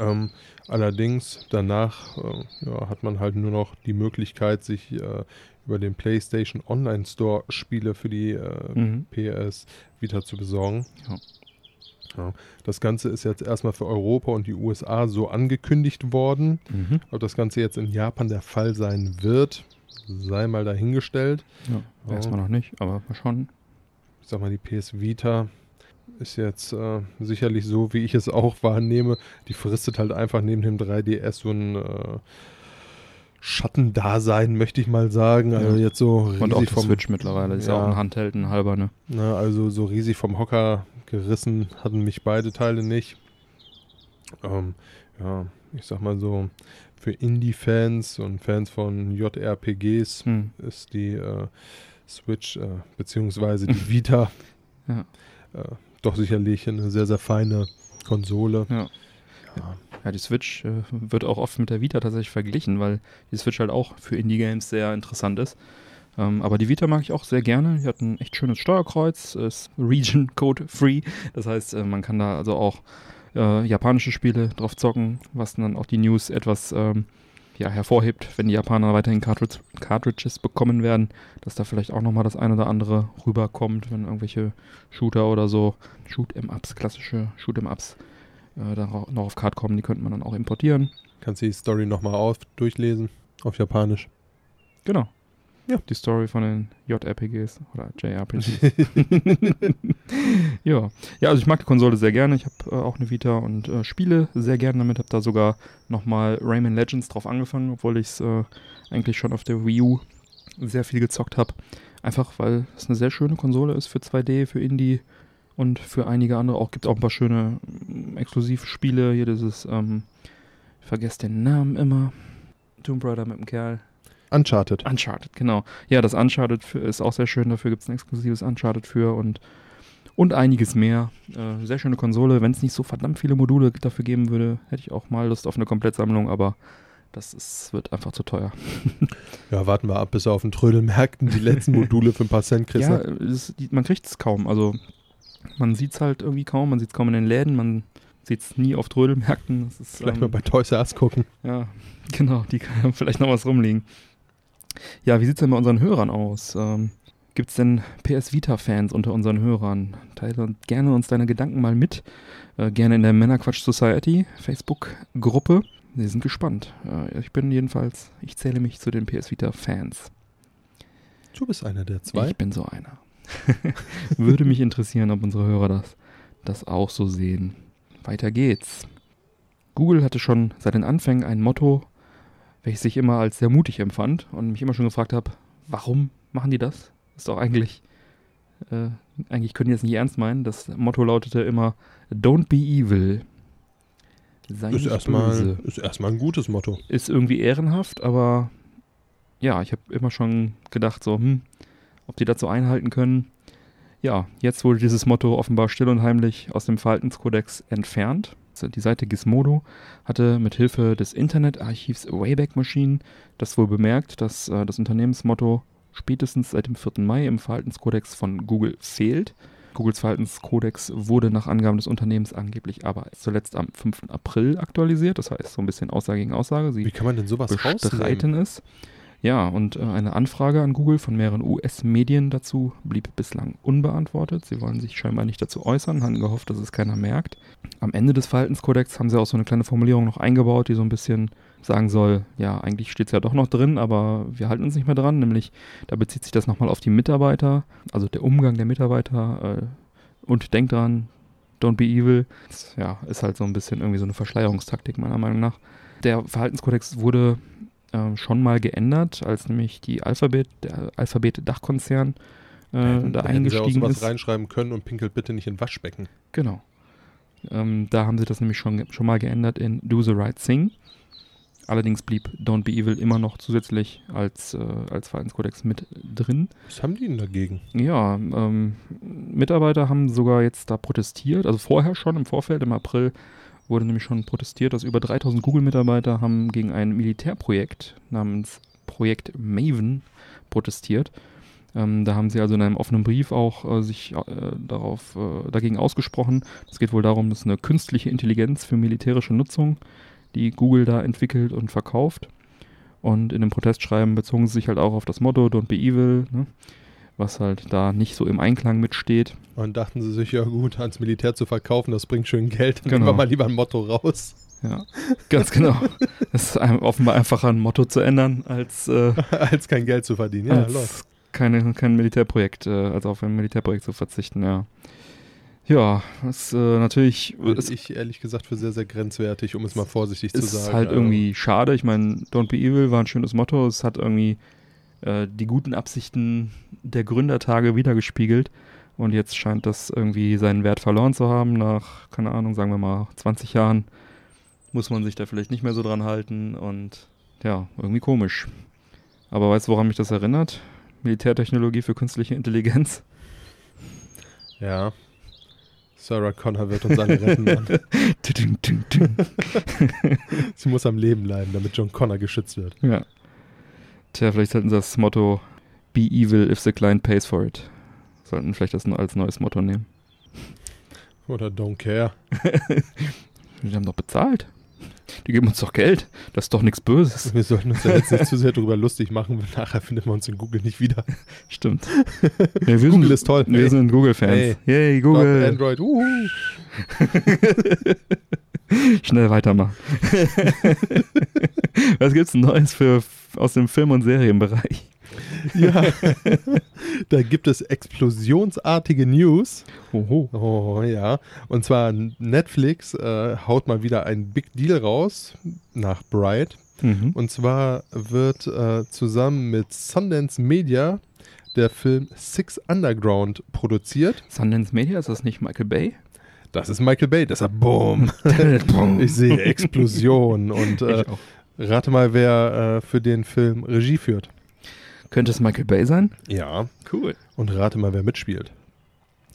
Ähm, allerdings danach äh, ja, hat man halt nur noch die Möglichkeit, sich äh, über den PlayStation Online Store Spiele für die äh, Mhm. PS Vita zu besorgen. Ja. Ja. Das Ganze ist jetzt erstmal für Europa und die USA so angekündigt worden. Mhm. Ob das Ganze jetzt in Japan der Fall sein wird, sei mal dahingestellt. Ja, erstmal noch nicht, aber schauen. ich sag mal, die PS Vita ist jetzt äh, sicherlich so, wie ich es auch wahrnehme. Die fristet halt einfach neben dem 3DS so ein äh, Schattendasein, möchte ich mal sagen. Also Ja. jetzt so riesig Und auch die vom Switch mittlerweile. Ist ja auch ein Handheld, ein halber, ne? Ne, also so riesig vom Hocker gerissen hatten mich beide Teile nicht. Ähm, ja, ich sag mal so, für Indie-Fans und Fans von JRPGs Hm. ist die äh, Switch äh, beziehungsweise die Vita Ja. äh, doch sicherlich eine sehr, sehr feine Konsole. Ja. Ja. Ja, die Switch äh, wird auch oft mit der Vita tatsächlich verglichen, weil die Switch halt auch für Indie-Games sehr interessant ist. Ähm, aber die Vita mag ich auch sehr gerne. Die hat ein echt schönes Steuerkreuz, ist Region Code Free. Das heißt, äh, man kann da also auch äh, japanische Spiele drauf zocken, was dann auch die News etwas ähm, ja, hervorhebt, wenn die Japaner weiterhin Cartridge Cartridges bekommen werden, dass da vielleicht auch nochmal das ein oder andere rüberkommt, wenn irgendwelche Shooter oder so, Shoot-em-Ups, klassische Shoot-em-Ups äh, da noch auf Card kommen, die könnte man dann auch importieren. Kannst du die Story nochmal auf durchlesen auf Japanisch. Genau. Ja. Die Story von den JRPGs oder JRPGs. ja. Ja, also ich mag die Konsole sehr gerne. Ich habe äh, auch eine Vita und äh, spiele sehr gerne damit. Habe da sogar nochmal Rayman Legends drauf angefangen, obwohl ich es äh, eigentlich schon auf der Wii U sehr viel gezockt habe. Einfach weil es eine sehr schöne Konsole ist für 2D, für Indie und für einige andere auch. Gibt auch ein paar schöne mm, Exklusivspiele. Hier dieses, ähm, ich vergesse den Namen immer. Tomb Raider mit dem Kerl. Uncharted. Uncharted, genau. Ja, das Uncharted für, ist auch sehr schön. Dafür gibt es ein exklusives Uncharted für und, und einiges mehr. Äh, sehr schöne Konsole. Wenn es nicht so verdammt viele Module dafür geben würde, hätte ich auch mal Lust auf eine Komplettsammlung, aber das ist, wird einfach zu teuer. Ja, warten wir ab, bis er auf den Trödelmärkten die letzten Module für ein paar Cent kriegst. ja, ne? es, die, man kriegt es kaum. Also man sieht es halt irgendwie kaum. Man sieht es kaum in den Läden. Man sieht es nie auf Trödelmärkten. Ist, Vielleicht ähm, mal bei Toys R Us gucken. Ja, genau, die kann vielleicht noch was rumliegen. Ja, wie sieht es denn bei unseren Hörern aus? Ähm, Gibt es denn PS Vita-Fans unter unseren Hörern? Teile gerne uns deine Gedanken mal mit. Äh, gerne in der Männerquatsch Society Facebook-Gruppe. Wir sind gespannt. Äh, ich bin jedenfalls, ich zähle mich zu den PS Vita-Fans. Du bist einer der zwei. Ich bin so einer. Würde mich interessieren, ob unsere Hörer das, das auch so sehen. Weiter geht's. Google hatte schon seit den Anfängen ein Motto, welches ich immer als sehr mutig empfand und mich immer schon gefragt habe, warum machen die das? Ist doch eigentlich, äh, eigentlich können die das nicht ernst meinen. Das Motto lautete immer, Don't be evil. Sei ist erstmal, ist erstmal ein gutes Motto. ist irgendwie ehrenhaft, aber ja, ich habe immer schon gedacht, so, hm, ob die so einhalten können. Ja, jetzt wurde dieses Motto offenbar still und heimlich aus dem Verhaltenskodex entfernt. Die Seite Gizmodo hatte mit Hilfe des Internetarchivs Wayback Machine das wohl bemerkt, dass äh, das Unternehmensmotto spätestens seit dem 4. Mai im Verhaltenskodex von Google fehlt. Googles Verhaltenskodex wurde nach Angaben des Unternehmens angeblich aber zuletzt am 5. April aktualisiert. Das heißt, so ein bisschen Aussage gegen Aussage. Sie Wie kann man denn sowas rausnehmen? bestreiten es. Ja, und äh, eine Anfrage an Google von mehreren US-Medien dazu blieb bislang unbeantwortet. Sie wollen sich scheinbar nicht dazu äußern, hatten gehofft, dass es keiner merkt. Am Ende des Verhaltenskodex haben sie auch so eine kleine Formulierung noch eingebaut, die so ein bisschen sagen soll, ja, eigentlich steht es ja doch noch drin, aber wir halten uns nicht mehr dran, nämlich da bezieht sich das nochmal auf die Mitarbeiter, also der Umgang der Mitarbeiter äh, und denkt dran, don't be evil. Das, ja, ist halt so ein bisschen irgendwie so eine Verschleierungstaktik meiner Meinung nach. Der Verhaltenskodex wurde ähm, schon mal geändert, als nämlich die Alphabet, der Alphabet-Dachkonzern äh, da hätten sie auch eingestiegen ist. reinschreiben können und pinkelt bitte nicht in Waschbecken. Genau. Ähm, da haben sie das nämlich schon, schon mal geändert in Do the Right Thing. Allerdings blieb Don't Be Evil immer noch zusätzlich als, äh, als Verhaltenskodex mit drin. Was haben die denn dagegen? Ja, ähm, Mitarbeiter haben sogar jetzt da protestiert, also vorher schon im Vorfeld, im April wurde nämlich schon protestiert, dass über 3000 Google-Mitarbeiter haben gegen ein Militärprojekt namens Projekt Maven protestiert. Ähm, da haben sie also in einem offenen Brief auch äh, sich äh, darauf, äh, dagegen ausgesprochen. Es geht wohl darum, dass eine künstliche Intelligenz für militärische Nutzung, die Google da entwickelt und verkauft. Und in dem Protestschreiben bezogen sie sich halt auch auf das Motto Don't be evil, ne? Was halt da nicht so im Einklang mitsteht. Und dachten sie sich, ja gut, ans Militär zu verkaufen, das bringt schön Geld. Dann Genau. nehmen wir mal lieber ein Motto raus, Ja, ganz genau. Es ist offenbar einfacher, ein Motto zu ändern, als, äh, als kein Geld zu verdienen. Ja, als keine, kein Militärprojekt, äh, als auf ein Militärprojekt zu verzichten, ja. Ja, das äh, natürlich es ich ehrlich gesagt für sehr, sehr grenzwertig, um es mal vorsichtig zu ist sagen. halt Also, irgendwie schade. Ich meine, Don't Be Evil war ein schönes Motto. Es hat irgendwie äh, die guten Absichten der Gründertage wiedergespiegelt. Und jetzt scheint das irgendwie seinen Wert verloren zu haben. Nach, keine Ahnung, sagen wir mal 20 Jahren muss man sich da vielleicht nicht mehr so dran halten. Und ja, irgendwie komisch. Aber weißt du, woran mich das erinnert? Militärtechnologie für künstliche Intelligenz. Ja. Sarah Connor wird uns alle retten. Mann. Sie muss am Leben bleiben, damit John Connor geschützt wird. Ja. Tja, vielleicht sollten sie das Motto Be evil if the client pays for it. Sollten vielleicht das als neues Motto nehmen. Oder Don't Care. Die haben doch bezahlt. Die geben uns doch Geld. Das ist doch nichts Böses. Wir sollten uns ja jetzt nicht zu sehr darüber lustig machen, weil nachher findet man uns in Google nicht wieder. Stimmt. Ja, wir Google sind, ist toll. Wir Hey. sind Google-Fans. Yay, Google. Android. Uhu. Schnell weitermachen. Was gibt's Neues für aus dem Film- und Serienbereich? Ja. da gibt es explosionsartige News. Oho. Oh ja. Und zwar Netflix äh, haut mal wieder einen Big Deal raus nach Bright. Mhm. Und zwar wird äh, zusammen mit Sundance Media der Film Six Underground produziert. Sundance Media, ist das nicht Michael Bay? Das ist Michael Bay, deshalb Boom. ich sehe Explosion und äh, rate mal, wer äh, für den Film Regie führt. Könnte es Michael Bay sein? Ja. Cool. Und rate mal, wer mitspielt.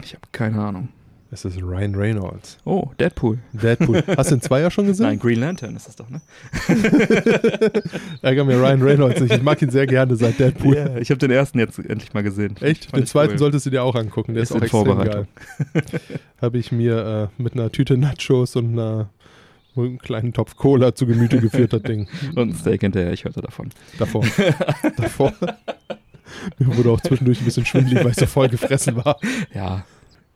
Ich habe keine Ahnung. Es ist Ryan Reynolds. Oh, Deadpool. Deadpool. Hast du den Zweier schon gesehen? Nein, Green Lantern ist das doch, ne? Ärger mir Ryan Reynolds nicht. Ich mag ihn sehr gerne seit Deadpool. Ja, ich habe den ersten jetzt endlich mal gesehen. Echt? Fand Den zweiten cool. solltest du dir auch angucken. Der ist, Ist auch in extrem Vorbereitung. geil. Habe ich mir äh, mit einer Tüte Nachos und einer, einem kleinen Topf Cola zu Gemüte geführt, das Ding. Und ein Steak hinterher, ich hörte davon. Davor. Davor. Mir wurde auch zwischendurch ein bisschen schwindelig, weil ich so voll gefressen war. Ja,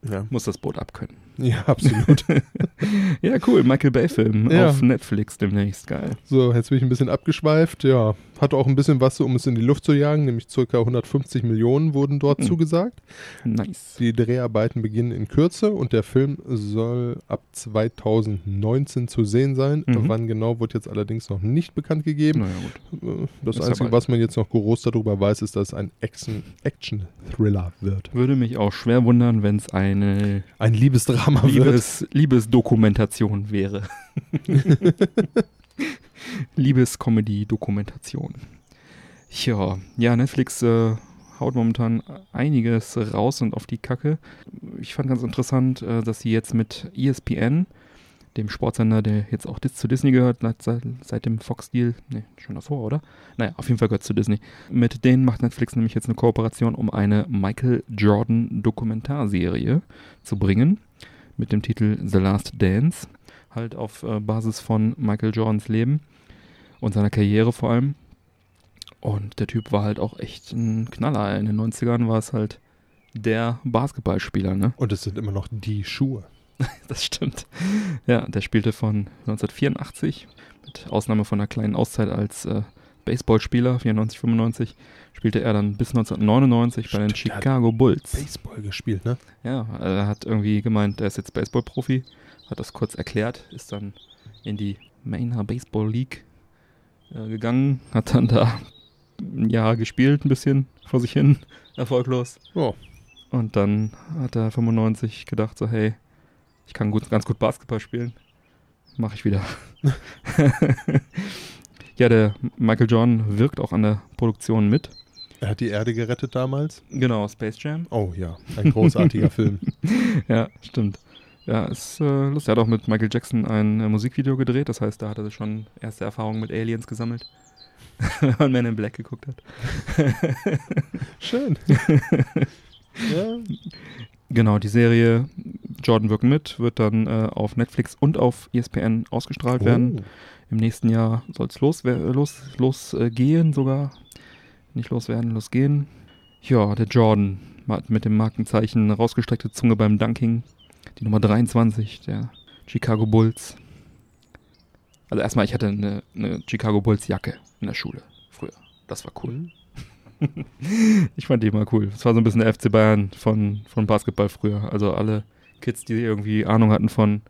Ja, muss das Boot abkönnen. ja absolut. Ja, cool. Michael Bay-Film Ja. auf Netflix demnächst. Geil. So, jetzt bin ich ein bisschen abgeschweift. Ja, hatte auch ein bisschen was, um es in die Luft zu jagen, nämlich ca. 150 Millionen wurden dort Mhm. zugesagt. Nice. Die Dreharbeiten beginnen in Kürze und der Film soll ab 2019 zu sehen sein. Mhm. Wann genau wird jetzt allerdings noch nicht bekannt gegeben. Naja, gut. Äh, Das ja Einzige, was man jetzt noch groß darüber weiß, ist, dass es ein Action- Action-Thriller wird. Würde mich auch schwer wundern, wenn es eine Ein Liebesdrama wird. Liebes, Liebesdokumentation wäre. Liebescomedy-Dokumentation. Ja, ja, Netflix äh, haut momentan einiges raus und auf die Kacke. Ich fand ganz interessant, äh, dass sie jetzt mit ESPN, dem Sportsender, der jetzt auch zu Disney gehört, seit, seit dem Fox-Deal, ne, schon davor, oder? Naja, auf jeden Fall gehört zu Disney. Mit denen macht Netflix nämlich jetzt eine Kooperation, um eine Michael Jordan Dokumentarserie zu bringen mit dem Titel The Last Dance, halt auf äh, Basis von Michael Jordans Leben und seiner Karriere vor allem. Und der Typ war halt auch echt ein Knaller. In den 90ern war es halt der Basketballspieler, ne? Und es sind immer noch die Schuhe. Das stimmt. Ja, der spielte von 1984, mit Ausnahme von einer kleinen Auszeit als äh, Baseballspieler, 94, 95, spielte er dann bis 1999 bei den Stimmt, der hat Chicago Bulls. Baseball gespielt, ne? Ja, er hat irgendwie gemeint, er ist jetzt Baseball-Profi, hat das kurz erklärt, ist dann in die Mainer Baseball League äh, gegangen, hat dann da ein Jahr gespielt, ein bisschen vor sich hin, erfolglos. Oh. Und dann hat er 95 gedacht, so hey, ich kann gut, ganz gut Basketball spielen, mache ich wieder. ja, der Michael Jordan wirkt auch an der Produktion mit. Er hat die Erde gerettet damals. Genau, Space Jam. Oh ja, ein großartiger Film. Ja, stimmt. Ja, ist äh, lustig. Er hat auch mit Michael Jackson ein äh, Musikvideo gedreht. Das heißt, da hat er schon erste Erfahrungen mit Aliens gesammelt. Wenn man Man in Black geguckt hat. Schön. ja, Genau, die Serie Jordan wirkt mit, wird dann äh, auf Netflix und auf ESPN ausgestrahlt werden. Oh. Im nächsten Jahr soll es los, los, los äh, gehen sogar. Nicht loswerden, losgehen. Ja, der Jordan hat mit dem Markenzeichen rausgestreckte Zunge beim Dunking. Die Nummer 23 der Chicago Bulls. Also erstmal, ich hatte eine, eine Chicago Bulls Jacke in der Schule früher. Das war cool. Ich fand die mal cool. Das war so ein bisschen der FC Bayern von, von Basketball früher. Also alle Kids, die irgendwie Ahnung hatten von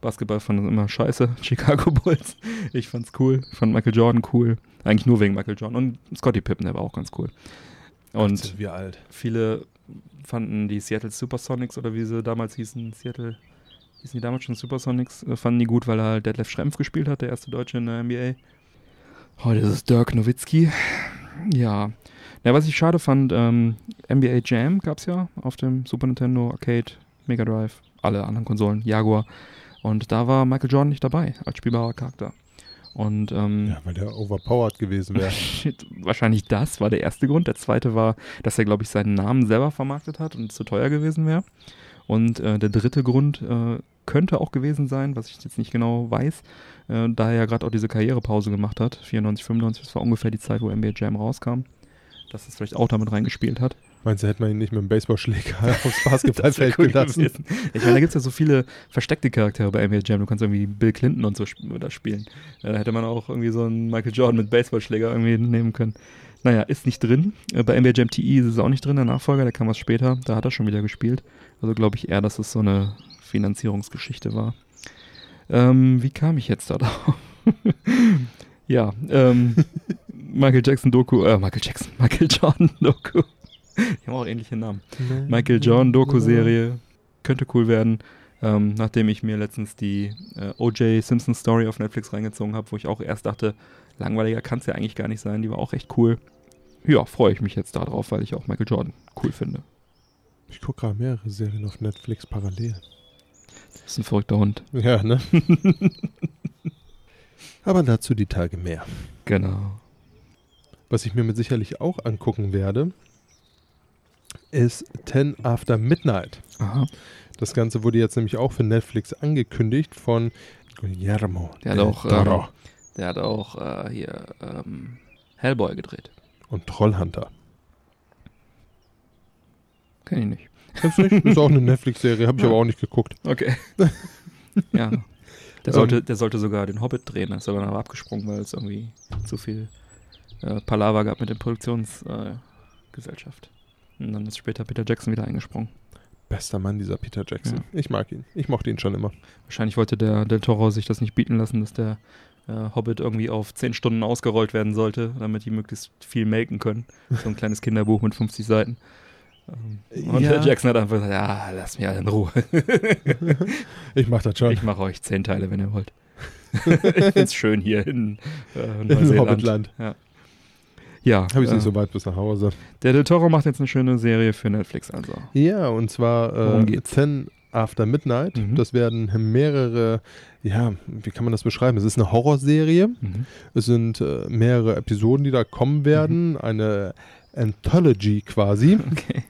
Basketball, fanden immer scheiße. Chicago Bulls. Ich fand's cool. Ich fand Michael Jordan cool. Eigentlich nur wegen Michael Jordan. Und Scottie Pippen, der war auch ganz cool. Und sind wir alt. viele fanden die Seattle Supersonics oder wie sie damals hießen, Seattle, hießen die damals schon Supersonics, äh, fanden die gut, weil er halt Detlef Schrempf gespielt hat, der erste Deutsche in der NBA. Heute ist es Dirk Nowitzki. Ja. Ja, was ich schade fand, ähm, NBA Jam gab es ja auf dem Super Nintendo, Arcade, Mega Drive, alle anderen Konsolen, Jaguar. Und da war Michael Jordan nicht dabei als spielbarer Charakter. Und ähm, Ja, weil der overpowered gewesen wäre. Wahrscheinlich das war der erste Grund. Der zweite war, dass er, glaube ich, seinen Namen selber vermarktet hat und zu teuer gewesen wäre. Und äh, der dritte Grund äh, könnte auch gewesen sein, was ich jetzt nicht genau weiß, äh, da er ja gerade auch diese Karrierepause gemacht hat, 94, 95, das war ungefähr die Zeit, wo NBA Jam rauskam, dass das vielleicht auch damit reingespielt hat. Meinst du, hätte man ihn nicht mit dem Baseballschläger aufs Basketballfeld cool gelassen? gewesen. Ich meine, da gibt es ja so viele versteckte Charaktere bei NBA Jam. Du kannst irgendwie Bill Clinton und so da spielen. Da hätte man auch irgendwie so einen Michael Jordan mit Baseballschläger irgendwie nehmen können. Naja, ist nicht drin. Äh, Bei NBA Jam TE ist es auch nicht drin, der Nachfolger, der kam was später. Da hat er schon wieder gespielt. Also glaube ich eher, dass es so eine Finanzierungsgeschichte war. Ähm, wie kam ich jetzt da drauf? Ja, ähm, Michael Jackson Doku, äh, Michael Jackson, Michael Jordan Doku. Die haben auch ähnliche Namen. Michael Jordan Doku-Serie. Könnte cool werden. Ähm, nachdem ich mir letztens die äh, O.J. Simpson Story auf Netflix reingezogen habe, wo ich auch erst dachte, langweiliger kann es ja eigentlich gar nicht sein. Die war auch echt cool. Ja, freue ich mich jetzt darauf, weil ich auch Michael Jordan cool finde. Ich gucke gerade mehrere Serien auf Netflix parallel. Das ist ein verrückter Hund. Ja, ne? Aber dazu die Tage mehr. Genau. Was ich mir mit sicherlich auch angucken werde, ist 10 After Midnight. Aha. Das Ganze wurde jetzt nämlich auch für Netflix angekündigt von Guillermo. Der hat del auch, Toro ähm, Der hat auch äh, hier ähm, Hellboy gedreht. und Trollhunter. Kenn ich nicht. Kennst du nicht? Ist auch eine Netflix-Serie, habe ich Ja. aber auch nicht geguckt. Okay. ja. Der sollte, der sollte sogar den Hobbit drehen, ist aber dann aber abgesprungen, weil es irgendwie zu viel äh, Palaver gab mit der Produktionsgesellschaft. Und dann ist später Peter Jackson wieder eingesprungen. Bester Mann, dieser Peter Jackson. Ja. Ich mag ihn. Ich mochte ihn schon immer. Wahrscheinlich wollte der Del Toro sich das nicht bieten lassen, dass der äh, Hobbit irgendwie auf 10 Stunden ausgerollt werden sollte, damit die möglichst viel melken können. So ein kleines Kinderbuch mit 50 Seiten. Ähm, Und Ja. der Jackson hat einfach gesagt, ja, lass mich alle in Ruhe. Ich mach das schon. Ich mache euch 10 Teile, wenn ihr wollt. ich find's schön hier in äh, In Neuseeland. Hobbitland. Ja. Ja, Habe ich äh, nicht so weit bis nach Hause. der Del Toro macht jetzt eine schöne Serie für Netflix also. Ja, und zwar äh? 10 After Midnight. Mhm. Das werden mehrere, ja, wie kann man das beschreiben? Es ist eine Horrorserie. Mhm. Es sind äh, mehrere Episoden, die da kommen werden. Eine Anthology quasi. Okay.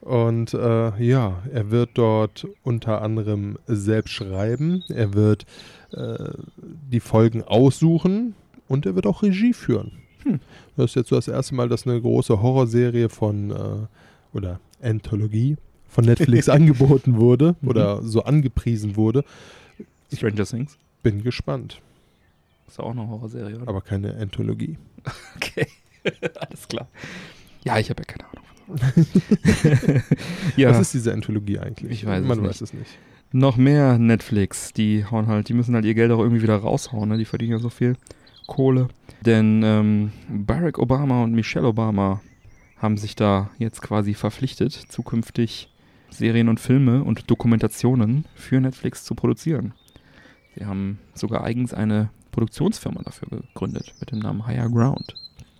Und äh, ja, er wird dort unter anderem selbst schreiben. Er wird äh, die Folgen aussuchen und er wird auch Regie führen. Hm. Das ist jetzt so das erste Mal, dass eine große Horrorserie von äh, oder Anthologie von Netflix angeboten wurde Mhm. oder so angepriesen wurde. Stranger Things. Bin gespannt, Ist auch eine Horrorserie, oder? aber keine Anthologie. Okay. Alles klar. Ja, ich habe ja keine Ahnung. ja, Was ist diese Anthologie eigentlich? Ich weiß es Man nicht. weiß es nicht. noch mehr Netflix. Die hauen halt, die müssen halt ihr Geld auch irgendwie wieder raushauen, ne? Die verdienen ja so viel Kohle. Denn ähm, Barack Obama und Michelle Obama haben sich da jetzt quasi verpflichtet, zukünftig Serien und Filme und Dokumentationen für Netflix zu produzieren. Sie haben sogar eigens eine Produktionsfirma dafür gegründet mit dem Namen Higher Ground.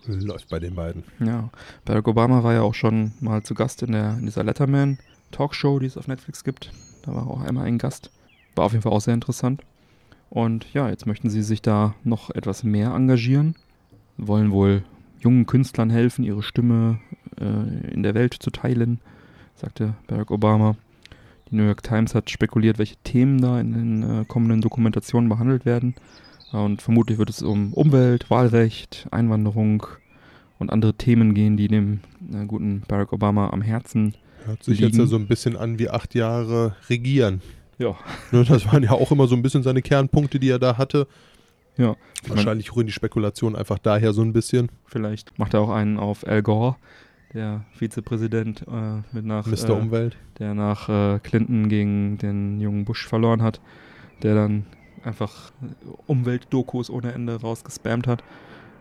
Läuft bei den beiden. Ja, Barack Obama war ja auch schon mal zu Gast in, der, in dieser Letterman Talkshow, die es auf Netflix gibt. Da war auch einmal ein Gast. War auf jeden Fall auch sehr interessant. Und ja, jetzt möchten sie sich da noch etwas mehr engagieren. Wollen wohl jungen Künstlern helfen, ihre Stimme äh, in der Welt zu teilen, sagte Barack Obama. Die New York Times hat spekuliert, welche Themen da in den äh, kommenden Dokumentationen behandelt werden. Und vermutlich wird es um Umwelt, Wahlrecht, Einwanderung und andere Themen gehen, die dem äh, guten Barack Obama am Herzen. Hört sich jetzt liegen. ja so ein bisschen an wie acht Jahre regieren. Ja. Ne, Das waren ja auch immer so ein bisschen seine Kernpunkte, die er da hatte. Ja. Wahrscheinlich rühren die Spekulationen einfach daher so ein bisschen. vielleicht macht er auch einen auf Al Gore, der Vizepräsident äh, mit nach, Mr. äh, Umwelt. der nach äh, Clinton gegen den jungen Bush verloren hat, der dann einfach Umweltdokus ohne Ende rausgespammt hat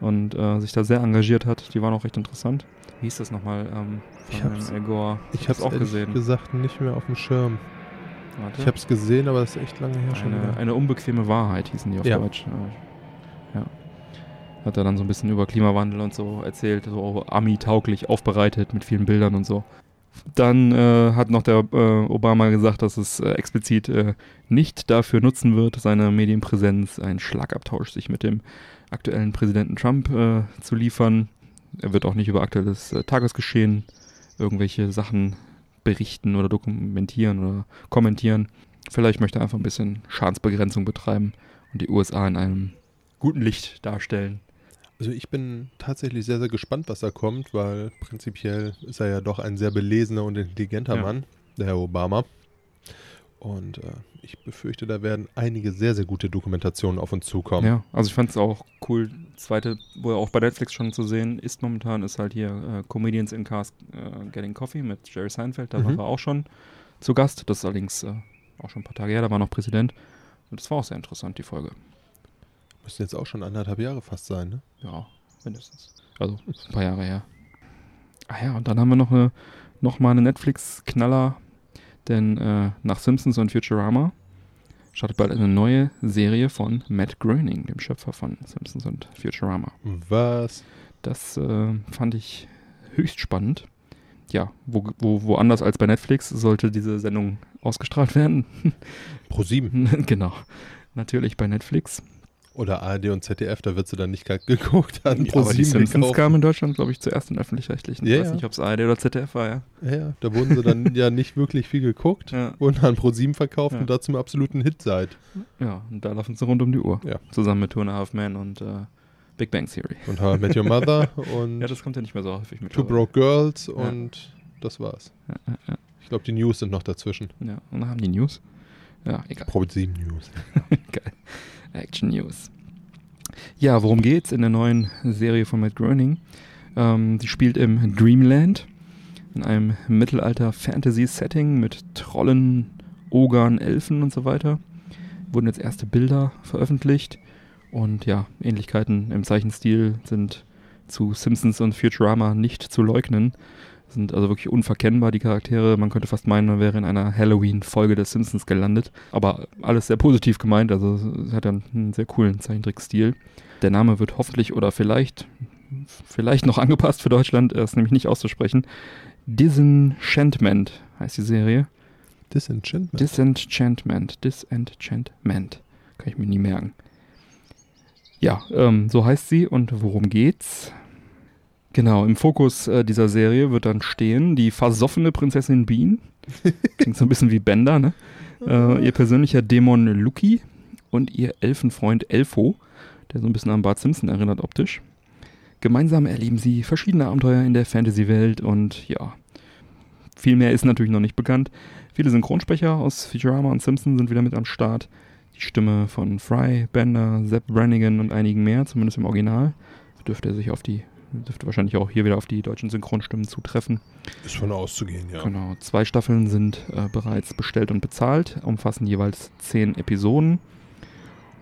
und äh, sich da sehr engagiert hat. Die waren auch recht interessant. Wie hieß das nochmal? Ähm, Ich hab's- Al Gore. Ich hab's habe es auch gesehen. gesagt nicht mehr auf dem Schirm. Warte. Ich habe es gesehen, aber das ist echt lange her schon. Eine, wieder. eine unbequeme Wahrheit hießen die auf Ja. Deutsch. Äh, Ja. Hat er dann so ein bisschen über Klimawandel und so erzählt, so Ami-tauglich aufbereitet mit vielen Bildern und so. Dann äh, hat noch der äh, Obama gesagt, dass es äh, explizit äh, nicht dafür nutzen wird, seine Medienpräsenz, einen Schlagabtausch sich mit dem aktuellen Präsidenten Trump äh, zu liefern. Er wird auch nicht über aktuelles Tagesgeschehen irgendwelche Sachen berichten oder dokumentieren oder kommentieren. Vielleicht möchte er einfach ein bisschen Schadensbegrenzung betreiben und die USA in einem guten Licht darstellen. Also ich bin tatsächlich sehr, sehr gespannt, was da kommt, weil prinzipiell ist er ja doch ein sehr belesener und intelligenter Ja. Mann, der Herr Obama. Und äh, ich befürchte, da werden einige sehr, sehr gute Dokumentationen auf uns zukommen. Ja, also ich fand es auch cool. Zweite, wo er auch bei Netflix schon zu sehen ist momentan, ist halt hier äh, Comedians in Cars äh, Getting Coffee mit Jerry Seinfeld. Da Mhm. war er auch schon zu Gast. Das ist allerdings äh, auch schon ein paar Tage her, da war noch Präsident. Und das war auch sehr interessant, die Folge. Müssen jetzt auch schon anderthalb Jahre fast sein, ne? Ja, mindestens. Also ein paar Jahre her. Ah ja, und dann haben wir noch, eine, noch mal eine Netflix-Knaller, denn äh, nach Simpsons und Futurama startet bald eine neue Serie von Matt Groening, dem Schöpfer von Simpsons und Futurama. Was? Das äh, fand ich höchst spannend. Ja, wo, wo, woanders als bei Netflix sollte diese Sendung ausgestrahlt werden. Pro 7 genau. Natürlich bei Netflix. Oder ARD und ZDF, da wird sie dann nicht ge- geguckt, an Ja, aber die 7 Simpsons kamen in Deutschland, glaube ich, zuerst in öffentlich-rechtlichen. Ich Ja, weiß nicht, ob es ARD oder ZDF war, ja. Ja, ja, da wurden sie dann ja nicht wirklich viel geguckt, Ja, wurden an Pro 7 verkauft Ja. und da zum absoluten Hit seid. ja und da laufen sie rund um die Uhr. Ja. Zusammen mit Two and a Half Men und äh, Big Bang Theory. Und How I Met Your Mother und Ja, das kommt ja nicht mehr so häufig mit. Two Broke Girls und das war's. Ich glaube, die News sind noch dazwischen. ja, und dann haben die News. Ja, egal. Pro 7 News. Action News. Ja, worum geht's in der neuen Serie von Matt Groening? Ähm, die spielt im Dreamland, in einem Mittelalter-Fantasy-Setting mit Trollen, Ogern, Elfen und so weiter. Wurden jetzt erste Bilder veröffentlicht und ja, Ähnlichkeiten im Zeichenstil sind zu Simpsons und Futurama nicht zu leugnen. Sind also wirklich unverkennbar, die Charaktere. Man könnte fast meinen, man wäre in einer Halloween-Folge der Simpsons gelandet. Aber alles sehr positiv gemeint, also es hat einen, einen sehr coolen Zeichentrickstil. Der Name wird hoffentlich oder vielleicht, vielleicht noch angepasst für Deutschland, er ist nämlich nicht auszusprechen. Disenchantment heißt die Serie. Disenchantment. Disenchantment. Disenchantment. Kann ich mir nie merken. Ja, ähm, so heißt sie und worum geht's? Genau, im Fokus äh, dieser Serie wird dann stehen die versoffene Prinzessin Bean. Klingt so ein bisschen wie Bender, ne? Äh, ihr persönlicher Dämon Lucky und ihr Elfenfreund Elfo, der so ein bisschen an Bart Simpson erinnert optisch. Gemeinsam erleben sie verschiedene Abenteuer in der Fantasy-Welt und ja, viel mehr ist natürlich noch nicht bekannt. Viele Synchronsprecher aus Futurama und Simpson sind wieder mit am Start. Die Stimme von Fry, Bender, Sepp Brannigan und einigen mehr, zumindest im Original. Dürfte er sich auf die, dürfte wahrscheinlich auch hier wieder auf die deutschen Synchronstimmen zutreffen. Ist von auszugehen, ja. Genau, zwei Staffeln sind äh, bereits bestellt und bezahlt, umfassen jeweils zehn Episoden.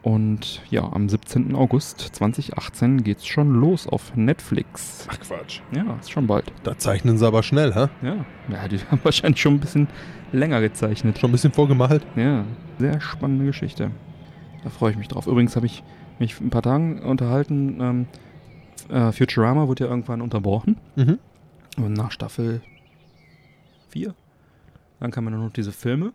Und ja, am 17. August 2018 geht's schon los auf Netflix. Ach Quatsch. Ja, ist schon bald. Da zeichnen sie aber schnell, hä? Ja, ja die haben wahrscheinlich schon ein bisschen länger gezeichnet. Schon ein bisschen vorgemalt. Ja, sehr spannende Geschichte. Da freue ich mich drauf. Übrigens habe ich mich ein paar Tagen unterhalten. Ähm, äh, Futurama wurde ja irgendwann unterbrochen. Mhm. Und nach Staffel 4, dann kamen nur noch diese Filme.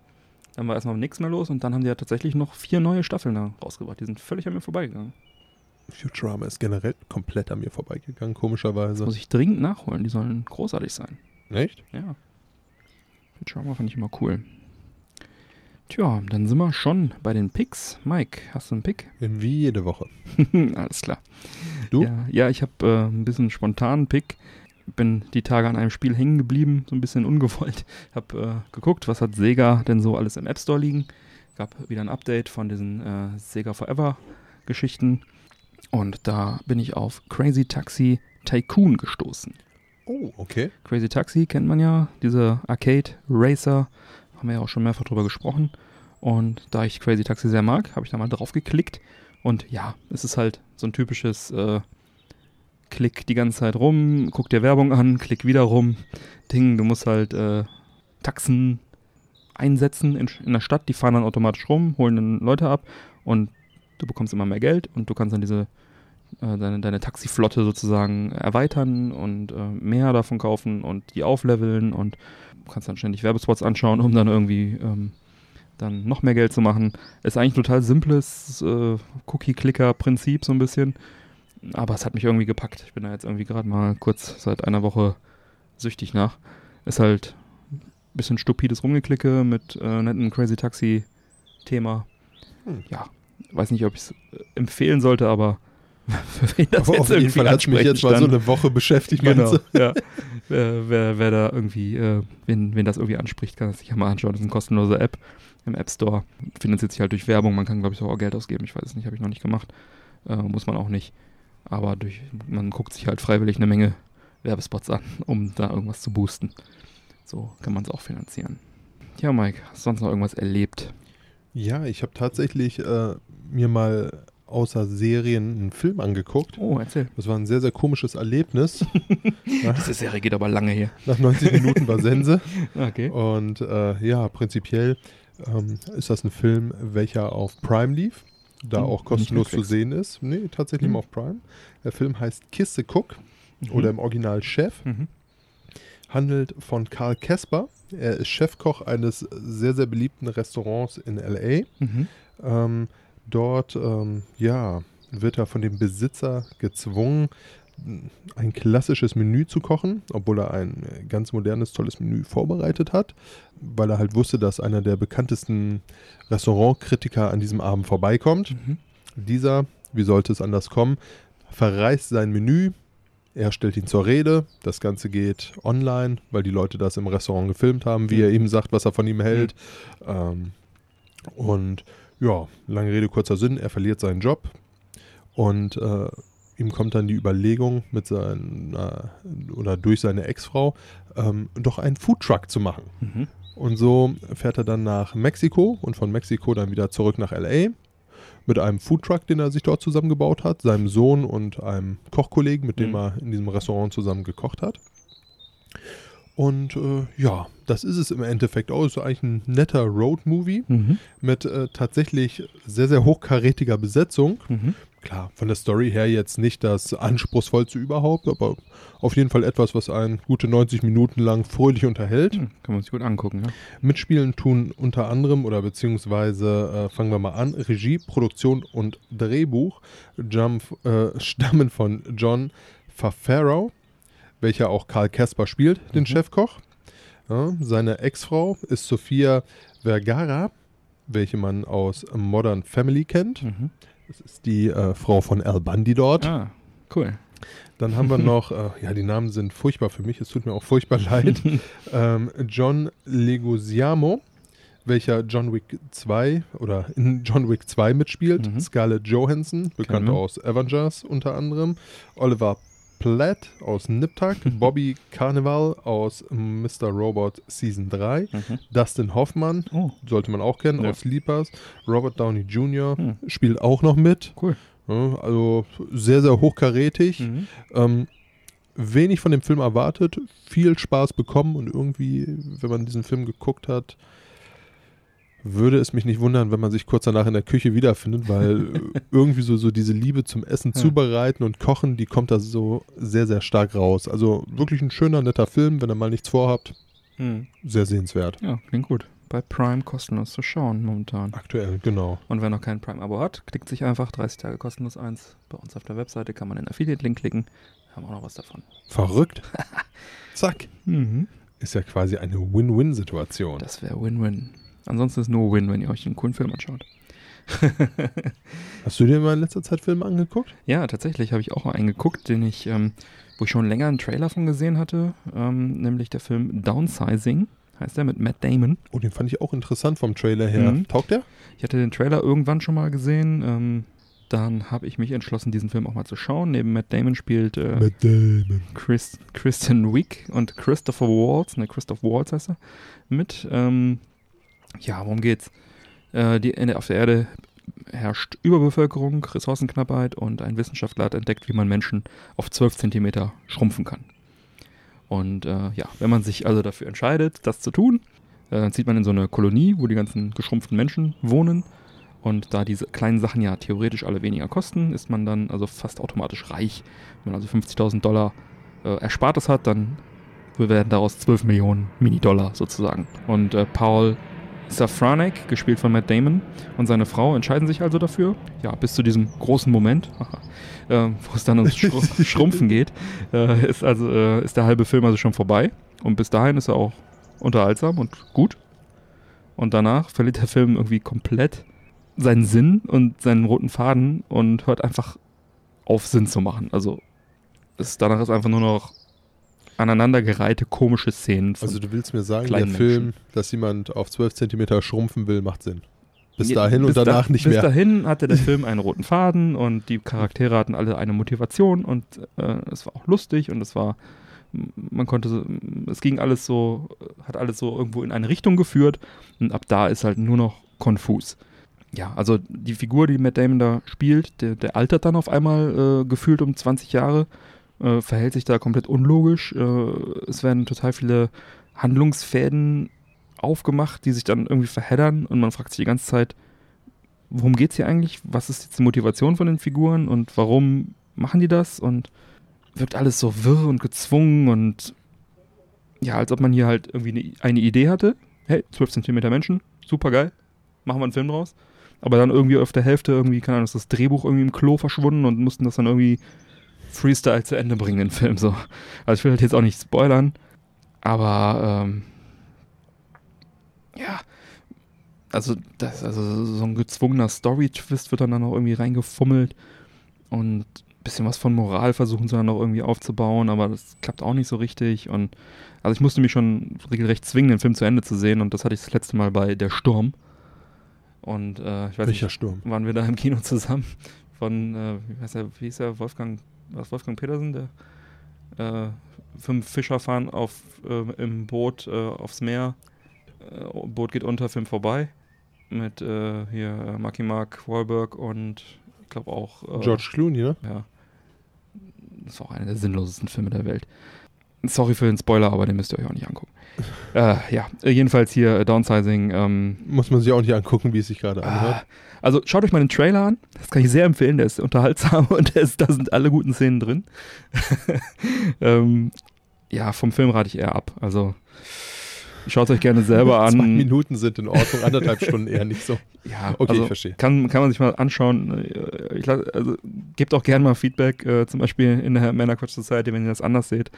Dann war erstmal nichts mehr los und dann haben die ja tatsächlich noch vier neue Staffeln rausgebracht. Die sind völlig an mir vorbeigegangen. Futurama ist generell komplett an mir vorbeigegangen, Das komischerweise. muss ich dringend nachholen. Die sollen großartig sein. Echt? Ja. Futurama fand ich immer cool. Tja, dann sind wir schon bei den Picks. Mike, hast du einen Pick? Wie jede Woche. Alles klar. Du? Ja, ja ich habe äh, ein bisschen spontanen Pick. Bin die Tage an einem Spiel hängen geblieben, so ein bisschen ungewollt. Hab äh, geguckt, was hat Sega denn so alles im App Store liegen. Gab wieder ein Update von diesen äh, Sega Forever Geschichten. Und da bin ich auf Crazy Taxi Tycoon gestoßen. Oh, okay. Crazy Taxi kennt man ja, diese Arcade Racer, haben wir ja auch schon mehrfach drüber gesprochen. Und da ich Crazy Taxi sehr mag, habe ich da mal drauf geklickt. Und ja, es ist halt so ein typisches äh, Klick die ganze Zeit rum, guck dir Werbung an, klick wieder rum. Ding, du musst halt äh, Taxen einsetzen in, in der Stadt, die fahren dann automatisch rum, holen dann Leute ab und du bekommst immer mehr Geld und du kannst dann diese äh, deine, deine Taxiflotte sozusagen erweitern und äh, mehr davon kaufen und die aufleveln und du kannst dann ständig Werbespots anschauen, um dann irgendwie ähm, dann noch mehr Geld zu machen. Ist eigentlich ein total simples äh, Cookie-Clicker-Prinzip so ein bisschen, aber es hat mich irgendwie gepackt. Ich bin da jetzt irgendwie gerade mal kurz seit einer Woche süchtig nach. Ist halt ein bisschen stupides Rumgeklicke mit äh, netten Crazy Taxi-Thema. Hm. Ja, weiß nicht, ob ich es empfehlen sollte, aber für wen das Aber jetzt auf jeden irgendwie Fall hat es mich jetzt mal so eine Woche beschäftigt, Genau, ja. wer, wer, wer da irgendwie, äh, wen, wen das irgendwie anspricht, kann das sich ja mal anschauen. Das ist eine kostenlose App im App Store. Finanziert sich halt durch Werbung. Man kann, glaube ich, auch Geld ausgeben. Ich weiß es nicht, habe ich noch nicht gemacht. Äh, muss man auch nicht. Aber durch, man guckt sich halt freiwillig eine Menge Werbespots an, um da irgendwas zu boosten. So kann man es auch finanzieren. Ja, Mike, hast du sonst noch irgendwas erlebt? Ja, ich habe tatsächlich äh, mir mal außer Serien einen Film angeguckt. Oh, erzähl. Das war ein sehr, sehr komisches Erlebnis. Diese Serie geht aber lange her. Nach 90 Minuten war Sense. Okay. Und äh, ja, prinzipiell ähm, ist das ein Film, welcher auf Prime lief, da Hm, auch kostenlos zu sehen ist. Nee, tatsächlich Hm. mal auf Prime. Der Film heißt Kiss the Cook oder im Original Chef. Mhm. handelt von Karl Kesper. Er ist Chefkoch eines sehr, sehr beliebten Restaurants in LA. Mhm. Ähm, dort, ähm, ja, wird er von dem Besitzer gezwungen, ein klassisches Menü zu kochen, obwohl er ein äh, ganz modernes, tolles Menü vorbereitet hat, weil er halt wusste, dass einer der bekanntesten Restaurantkritiker an diesem Abend vorbeikommt. Mhm. Dieser, wie sollte es anders kommen, verreist sein Menü. Er stellt ihn zur Rede. Das Ganze geht online, weil die Leute das im Restaurant gefilmt haben, wie Mhm. er ihm sagt, was er von ihm hält. Ähm, und ja, lange Rede, kurzer Sinn, er verliert seinen Job. Und äh, ihm kommt dann die Überlegung, mit seiner oder durch seine Ex-Frau, ähm, doch einen Foodtruck zu machen. Mhm. Und so fährt er dann nach Mexiko und von Mexiko dann wieder zurück nach LA mit einem Foodtruck, den er sich dort zusammengebaut hat, seinem Sohn und einem Kochkollegen, mit dem Mhm. er in diesem Restaurant zusammen gekocht hat. Und äh, ja, das ist es im Endeffekt auch. Es ist eigentlich ein netter Road-Movie Mhm. mit äh, tatsächlich sehr, sehr hochkarätiger Besetzung. Mhm. Klar, von der Story her jetzt nicht das anspruchsvollste überhaupt, aber auf jeden Fall etwas, was einen gute 90 Minuten lang fröhlich unterhält. Mhm. Kann man sich gut angucken, ja. Mitspielen tun unter anderem oder beziehungsweise äh, fangen wir mal an, Regie, Produktion und Drehbuch jump, äh, stammen von John Favreau, welcher auch Karl Kesper spielt, den Mhm. Chefkoch. Ja, seine Ex-Frau ist Sophia Vergara, welche man aus Modern Family kennt. Mhm. Das ist die äh, Frau von Al Bundy dort. Ah, cool. Dann haben wir noch, äh, ja, die Namen sind furchtbar für mich, es tut mir auch furchtbar leid. ähm, John Leguizamo, welcher John Wick 2 oder in John Wick 2 mitspielt. Mhm. Scarlett Johansson, bekannt aus Avengers unter anderem. Oliver Platt aus Nip-Tuck. Bobby Carnival aus Mr. Robot Season 3. Mhm. Dustin Hoffmann, Oh, sollte man auch kennen, Ja. aus Sleepers. Robert Downey Jr. Hm. spielt auch noch mit. cool. Ja, also sehr, sehr hochkarätig. Mhm. Ähm, wenig von dem Film erwartet, viel Spaß bekommen und irgendwie, wenn man diesen Film geguckt hat, würde es mich nicht wundern, wenn man sich kurz danach in der Küche wiederfindet, weil äh, irgendwie so, so diese Liebe zum Essen Ja. zubereiten und kochen, die kommt da so sehr, sehr stark raus. Also wirklich ein schöner, netter Film, wenn ihr mal nichts vorhabt, Mhm. sehr sehenswert. Ja, klingt gut. Bei Prime kostenlos zu schauen momentan. Aktuell, genau. Und wer noch kein Prime-Abo hat, klickt sich einfach 30 Tage kostenlos eins. Bei uns auf der Webseite kann man den Affiliate-Link klicken. Haben auch noch was davon. Verrückt. Zack. Mhm. Ist ja quasi eine Win-Win-Situation. Das wäre Win-Win. Ansonsten ist nur Win, wenn ihr euch einen coolen Film anschaut. Hast du dir mal in letzter Zeit Filme angeguckt? ja, tatsächlich habe ich auch mal einen geguckt, den ich, ähm, wo ich schon länger einen Trailer von gesehen hatte, ähm, nämlich der Film Downsizing, heißt der, mit Matt Damon. Oh, den fand ich auch interessant vom Trailer her. Mhm. Taugt der? Ich hatte den Trailer irgendwann schon mal gesehen. Ähm, dann habe ich mich entschlossen, diesen Film auch mal zu schauen. Neben Matt Damon spielt äh, Matt Damon. Chris, Kristen Wiig und Christopher Waltz, ne, Christoph Waltz heißt er, mit. Ähm, ja, worum geht's? Äh, die, in auf der Erde herrscht Überbevölkerung, Ressourcenknappheit und ein Wissenschaftler hat entdeckt, wie man Menschen auf 12 Zentimeter schrumpfen kann. Und äh, ja, wenn man sich also dafür entscheidet, das zu tun, äh, dann zieht man in so eine Kolonie, wo die ganzen geschrumpften Menschen wohnen. Und da diese kleinen Sachen ja theoretisch alle weniger kosten, ist man dann also fast automatisch reich. Wenn man also 50.000 Dollar äh, Erspartes hat, dann werden daraus 12 Millionen Mini-Dollar sozusagen. Und äh, Paul Safranek, gespielt von Matt Damon, und seine Frau entscheiden sich also dafür, ja, bis zu diesem großen Moment, äh, wo es dann ums Schru Schrumpfen geht, äh, ist also äh, ist der halbe Film also schon vorbei. Und bis dahin ist er auch unterhaltsam und gut. Und danach verliert der Film irgendwie komplett seinen Sinn und seinen roten Faden und hört einfach auf, Sinn zu machen. Also es, danach ist einfach nur noch aneinandergereihte komische Szenen. Also du willst mir sagen, der Film, dass jemand auf 12 Zentimeter schrumpfen will, macht Sinn. Bis dahin bis und danach da, nicht bis mehr. dahin hatte der Film einen roten Faden und die Charaktere hatten alle eine Motivation und äh, es war auch lustig und es war, man konnte, es ging alles so, hat alles so irgendwo in eine Richtung geführt und ab da ist halt nur noch konfus. ja, also die Figur, die Matt Damon da spielt, der, der altert dann auf einmal äh, gefühlt um 20 Jahre, äh, verhält sich da komplett unlogisch. Äh, es werden total viele Handlungsfäden aufgemacht, die sich dann irgendwie verheddern und man fragt sich die ganze Zeit, worum geht es hier eigentlich? Was ist jetzt die Motivation von den Figuren und warum machen die das? Und wirkt alles so wirr und gezwungen und ja, als ob man hier halt irgendwie eine, eine Idee hatte. Hey, 12 cm Menschen, super geil, machen wir einen Film draus. Aber dann irgendwie auf der Hälfte irgendwie, keine Ahnung, ist das Drehbuch irgendwie im Klo verschwunden und mussten das dann irgendwie Freestyle zu Ende bringen, den Film so. Also ich will halt jetzt auch nicht spoilern, aber ähm, ja, also das, also so ein gezwungener Story-Twist wird dann, dann auch irgendwie reingefummelt und ein bisschen was von Moral versuchen sie dann noch irgendwie aufzubauen, aber das klappt auch nicht so richtig und also ich musste mich schon regelrecht zwingen, den Film zu Ende zu sehen und das hatte ich das letzte Mal bei Der Sturm und äh, ich weiß Welcher nicht, Sturm? waren wir da im Kino zusammen von, äh, wie, heißt der, wie hieß der, Wolfgang, was Wolfgang Petersen, der äh, fünf Fischer fahren auf, äh, im Boot äh, aufs Meer, äh, Boot geht unter, Film vorbei, mit äh, hier äh, Marky Mark Wahlberg und ich glaube auch George Clooney, ne? ja. Das ist auch einer der sinnlosesten Filme der Welt. Sorry für den Spoiler, aber den müsst ihr euch auch nicht angucken. äh, ja, äh, jedenfalls hier äh, Downsizing. Ähm, Muss man sich auch nicht angucken, wie es sich gerade ah, anhört. also schaut euch mal den Trailer an. Das kann ich sehr empfehlen. Der ist unterhaltsam und ist, da sind alle guten Szenen drin. ähm, ja, vom Film rate ich eher ab. Also schaut euch gerne selber an. Zwei Minuten sind in Ordnung, anderthalb Stunden eher nicht so. Ja, Okay, also ich verstehe. Kann, kann man sich mal anschauen. Ich, also, gebt auch gerne mal Feedback, äh, zum Beispiel in der Männerquatsch Society, wenn ihr das anders seht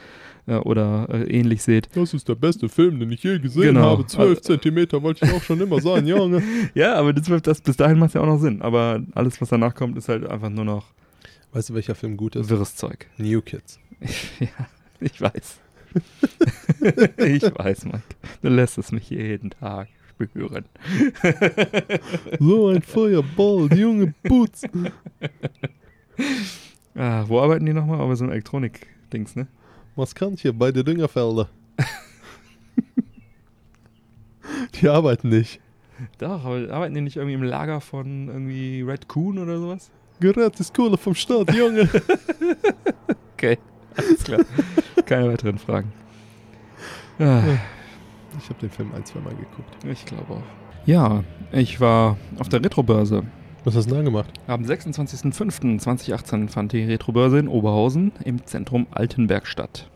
äh, oder äh, ähnlich seht. Das ist der beste Film, den ich je gesehen Genau. habe. Zwölf Zentimeter wollte ich auch schon immer sein, Junge. Ja, aber das, das, bis dahin macht ja auch noch Sinn. Aber alles, was danach kommt, ist halt einfach nur noch Weißt du, welcher Film gut ist? wirres Zeug. New Kids. ja, ich weiß. ich weiß, Mike. Du lässt es mich jeden Tag spüren. So ein Feuerball, junge Boots. Ah, wo arbeiten die nochmal? Aber so ein Elektronik-Dings, ne? Was kann ich hier bei den Düngerfelder? Die arbeiten nicht. Doch, aber arbeiten die nicht irgendwie im Lager von irgendwie Red Coon oder sowas? Gerät ist Kohle vom Staat, Junge. Okay, alles klar. Keine weiteren Fragen. Ah, Ich habe den Film ein, zwei Mal geguckt. ich glaube auch. Ja, ich war auf der Retrobörse. Was hast du denn da gemacht? Am 26.05.2018 fand die Retrobörse in Oberhausen im Zentrum Altenberg statt.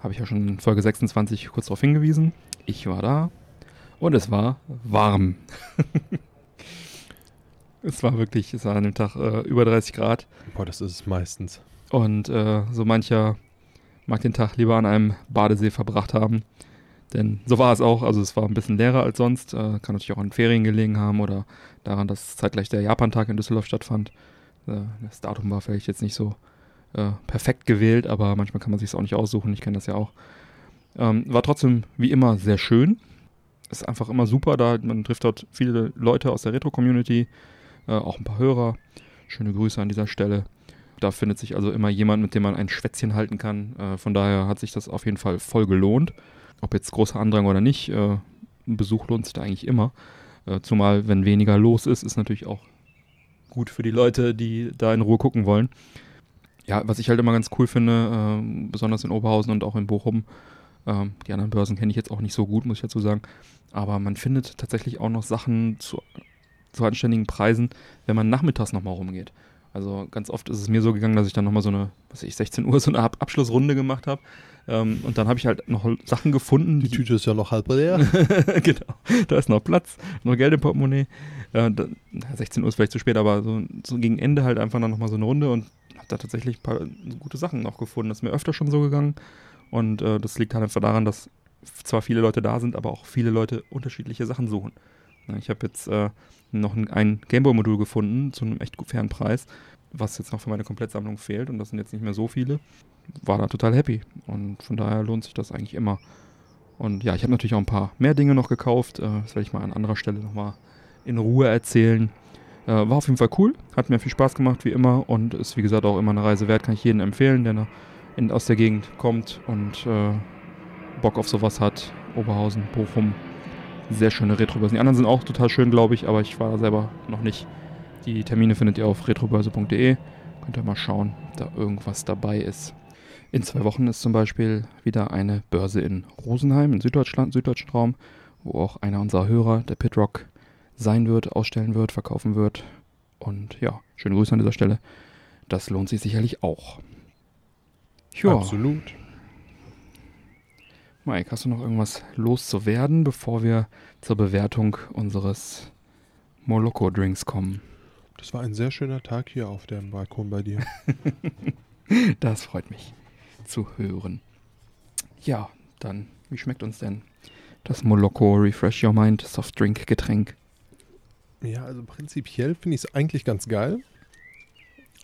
Habe ich ja schon in Folge 26 kurz darauf hingewiesen. Ich war da und es war warm. es war wirklich, es war an dem Tag äh, über 30 Grad Boah, das ist es meistens. Und äh, so mancher mag den Tag lieber an einem Badesee verbracht haben. Denn so war es auch, also es war ein bisschen leerer als sonst, äh, kann natürlich auch an Ferien gelegen haben oder daran, dass zeitgleich der Japantag in Düsseldorf stattfand. Äh, das Datum war vielleicht jetzt nicht so äh, perfekt gewählt, aber manchmal kann man sich auch nicht aussuchen, ich kenne das ja auch. Ähm, war trotzdem wie immer sehr schön. Ist einfach immer super da, man trifft dort viele Leute aus der Retro-Community, äh, auch ein paar Hörer. Schöne Grüße an dieser Stelle. Da findet sich also immer jemand, mit dem man ein Schwätzchen halten kann. Äh, von daher hat sich das auf jeden Fall voll gelohnt. Ob jetzt großer Andrang oder nicht, äh, ein Besuch lohnt sich da eigentlich immer. Äh, zumal, wenn weniger los ist, ist natürlich auch gut für die Leute, die da in Ruhe gucken wollen. Ja, was ich halt immer ganz cool finde, ähm, besonders in Oberhausen und auch in Bochum, ähm, die anderen Börsen kenne ich jetzt auch nicht so gut, muss ich dazu sagen. Aber man findet tatsächlich auch noch Sachen zu, zu anständigen Preisen, wenn man nachmittags nochmal rumgeht. Also ganz oft ist es mir so gegangen, dass ich dann nochmal so eine, was ich, 16 Uhr so eine Ab Abschlussrunde gemacht habe. Ähm, und dann habe ich halt noch Sachen gefunden. Die Tüte ist ja noch halb leer. genau, da ist noch Platz, noch Geld im Portemonnaie. Äh, da, na, 16 Uhr ist vielleicht zu spät, aber so, so gegen Ende halt einfach dann nochmal so eine Runde und habe da tatsächlich ein paar gute Sachen noch gefunden. Das ist mir öfter schon so gegangen. Und äh, das liegt halt einfach daran, dass zwar viele Leute da sind, aber auch viele Leute unterschiedliche Sachen suchen. Ja, ich habe jetzt äh, noch ein, ein Gameboy-Modul gefunden zu einem echt fairen Preis, was jetzt noch für meine Komplettsammlung fehlt und das sind jetzt nicht mehr so viele. War da total happy und von daher lohnt sich das eigentlich immer. Und ja, ich habe natürlich auch ein paar mehr Dinge noch gekauft. Äh, das werde ich mal an anderer Stelle nochmal in Ruhe erzählen. Äh, war auf jeden Fall cool, hat mir viel Spaß gemacht wie immer und ist wie gesagt auch immer eine Reise wert, kann ich jedem empfehlen, der in, aus der Gegend kommt und äh, Bock auf sowas hat. Oberhausen, Bochum, sehr schöne Retrobörsen. Die anderen sind auch total schön, glaube ich, aber ich war selber noch nicht. Die Termine findet ihr auf retrobörse.de. Könnt ihr mal schauen, ob da irgendwas dabei ist. In zwei Wochen ist zum Beispiel wieder eine Börse in Rosenheim, in Süddeutschland, süddeutschen Raum, wo auch einer unserer Hörer, der Pitrock, sein wird, ausstellen wird, verkaufen wird. Und ja, schöne Grüße an dieser Stelle. Das lohnt sich sicherlich auch. Ja, Absolut. Mike, hast du noch irgendwas loszuwerden, bevor wir zur Bewertung unseres Moloko-Drinks kommen? Das war ein sehr schöner Tag hier auf dem Balkon bei dir. Das freut mich zu hören. Ja, dann, wie schmeckt uns denn das Moloko Refresh Your Mind Softdrink Getränk? Ja, also prinzipiell finde ich es eigentlich ganz geil.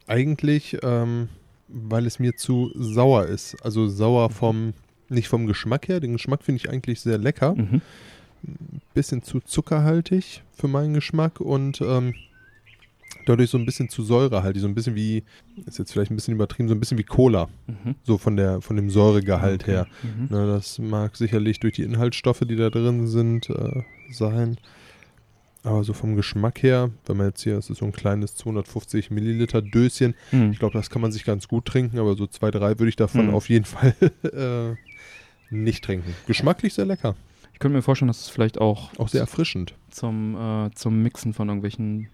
Eigentlich, ähm, weil es mir zu sauer ist. Also sauer vom, nicht vom Geschmack her. Den Geschmack finde ich eigentlich sehr lecker. Mhm. Bisschen zu zuckerhaltig für meinen Geschmack und ähm, dadurch so ein bisschen zu säurehaltig. So ein bisschen wie, ist jetzt vielleicht ein bisschen übertrieben, so ein bisschen wie Cola. Mhm. So von, der, von dem Säuregehalt Okay. her. Mhm. Na, das mag sicherlich durch die Inhaltsstoffe, die da drin sind, äh, sein. Aber so vom Geschmack her, wenn man jetzt hier, es ist so ein kleines 250 Milliliter Döschen, Mhm. ich glaube, das kann man sich ganz gut trinken, aber so zwei, drei würde ich davon Mhm. auf jeden Fall äh, nicht trinken. Geschmacklich sehr lecker, Ich könnte mir vorstellen, dass es vielleicht auch, auch sehr erfrischend. zum, äh, zum Mixen von irgendwelchen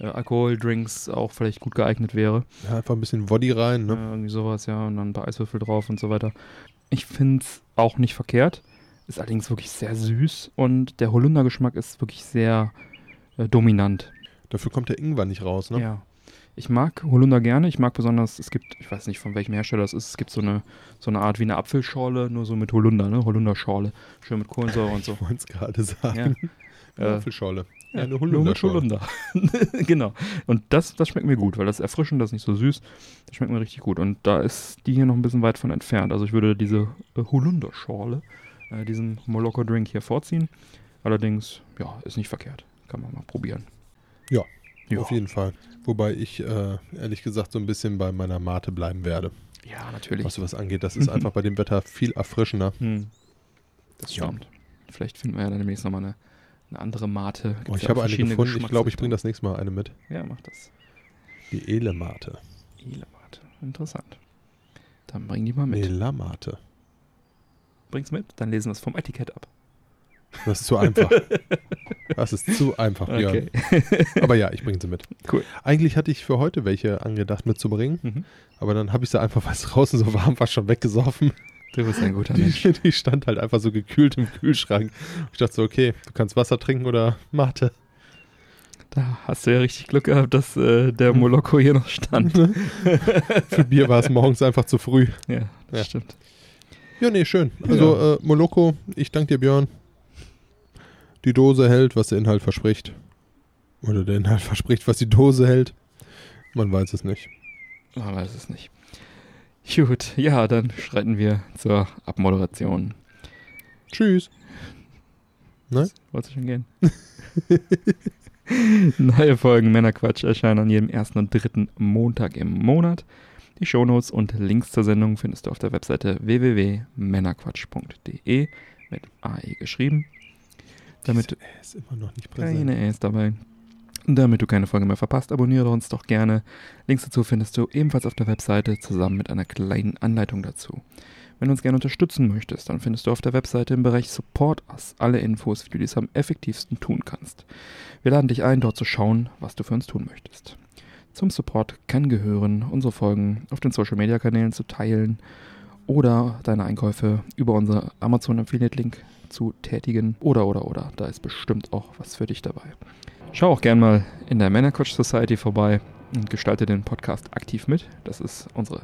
äh, Alkoholdrinks auch vielleicht gut geeignet wäre. Ja, einfach ein bisschen Woddy rein, ne? Äh, irgendwie sowas, ja, und dann ein paar Eiswürfel drauf und so weiter. Ich finde es auch nicht verkehrt. Ist allerdings wirklich sehr süß und der Holundergeschmack ist wirklich sehr äh, dominant. Dafür kommt der Ingwer nicht raus, ne? Ja. Ich mag Holunder gerne. Ich mag besonders, es gibt, ich weiß nicht von welchem Hersteller das ist, es gibt so eine, so eine Art wie eine Apfelschorle, nur so mit Holunder, ne? Holunderschorle. Schön mit Kohlensäure und so. Ich wollte es gerade sagen. Ja. Eine Äh, Apfelschorle. Ja, eine. Holunder. genau. Und das, das schmeckt mir gut, weil das ist erfrischend, das ist nicht so süß. Das schmeckt mir richtig gut. Und da ist die hier noch ein bisschen weit von entfernt. Also ich würde diese äh, Holunderschorle, äh, diesen Moloko-Drink hier vorziehen. Allerdings, ja, ist nicht verkehrt. Kann man mal probieren. Ja, Ja, Auf jeden Fall. Wobei ich äh, ehrlich gesagt so ein bisschen bei meiner Mate bleiben werde, ja natürlich. was sowas angeht. Das ist einfach bei dem Wetter viel erfrischender. Hm. Das Ja. stimmt. Vielleicht finden wir ja dann demnächst nochmal eine, eine andere Mate. Oh, ich ja habe eine gefunden. Ich glaube, ich bringe das nächste Mal eine mit. Ja, mach das. Die Ele-Mate. Ele-Mate. Interessant. Dann bring die mal mit. Melamate. Bring's mit, dann lesen wir es vom Etikett ab. Das ist zu einfach. Das ist zu einfach, Björn. Aber ja, ich bringe sie mit. Cool. Eigentlich hatte ich für heute welche angedacht mitzubringen, Mhm. aber dann habe ich sie einfach, weil es draußen so warm war, schon weggesoffen. Du bist ein guter Mensch. Die, die stand halt einfach so gekühlt im Kühlschrank. Ich dachte so, okay, du kannst Wasser trinken oder Mate. Da hast du ja richtig Glück gehabt, dass äh, der Moloko hier noch stand. Für Bier war es morgens einfach zu früh. ja, das Ja. stimmt. Ja, nee, schön. Also, äh, Moloko, ich danke dir, Björn. Die Dose hält, was der Inhalt verspricht. Oder der Inhalt verspricht, was die Dose hält. Man weiß es nicht. Man weiß es nicht. Gut, ja, dann schreiten wir zur Abmoderation. Tschüss. Ne? Wolltest du schon gehen? Neue Folgen Männerquatsch erscheinen an jedem ersten und dritten Montag im Monat. Die Shownotes und Links zur Sendung findest du auf der Webseite www.männerquatsch.de mit AE geschrieben. Damit Diese Ä ist immer noch nicht präsent. keine A's dabei. Damit du keine Folge mehr verpasst, abonniere uns doch gerne. Links dazu findest du ebenfalls auf der Webseite zusammen mit einer kleinen Anleitung dazu. Wenn du uns gerne unterstützen möchtest, dann findest du auf der Webseite im Bereich Support Us alle Infos, wie du dies am effektivsten tun kannst. Wir laden dich ein, dort zu schauen, was du für uns tun möchtest. Zum Support kann gehören, unsere Folgen auf den Social Media Kanälen zu teilen oder deine Einkäufe über unsere Amazon Affiliate Link zu tätigen oder oder oder. Da ist bestimmt auch was für dich dabei. Schau auch gern mal in der Männercoach Society vorbei und gestalte den Podcast aktiv mit. Das ist unsere,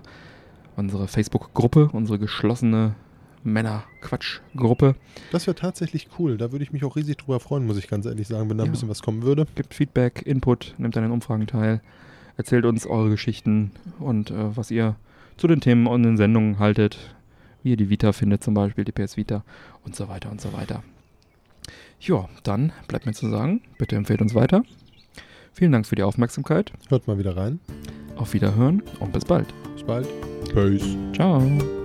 unsere Facebook-Gruppe, unsere geschlossene Männer-Quatsch-Gruppe. Das wäre tatsächlich cool. Da würde ich mich auch riesig drüber freuen, muss ich ganz ehrlich sagen, wenn da ein Ja. bisschen was kommen würde. Gibt Feedback, Input, nehmt an den Umfragen teil, erzählt uns eure Geschichten und äh, was ihr zu den Themen und den Sendungen haltet, wie ihr die Vita findet, zum Beispiel die PS Vita und so weiter und so weiter. Ja, dann bleibt mir zu sagen, bitte empfehlt uns weiter. Vielen Dank für die Aufmerksamkeit. Hört mal wieder rein. Auf Wiederhören und bis bald. Bis bald. Peace. Ciao.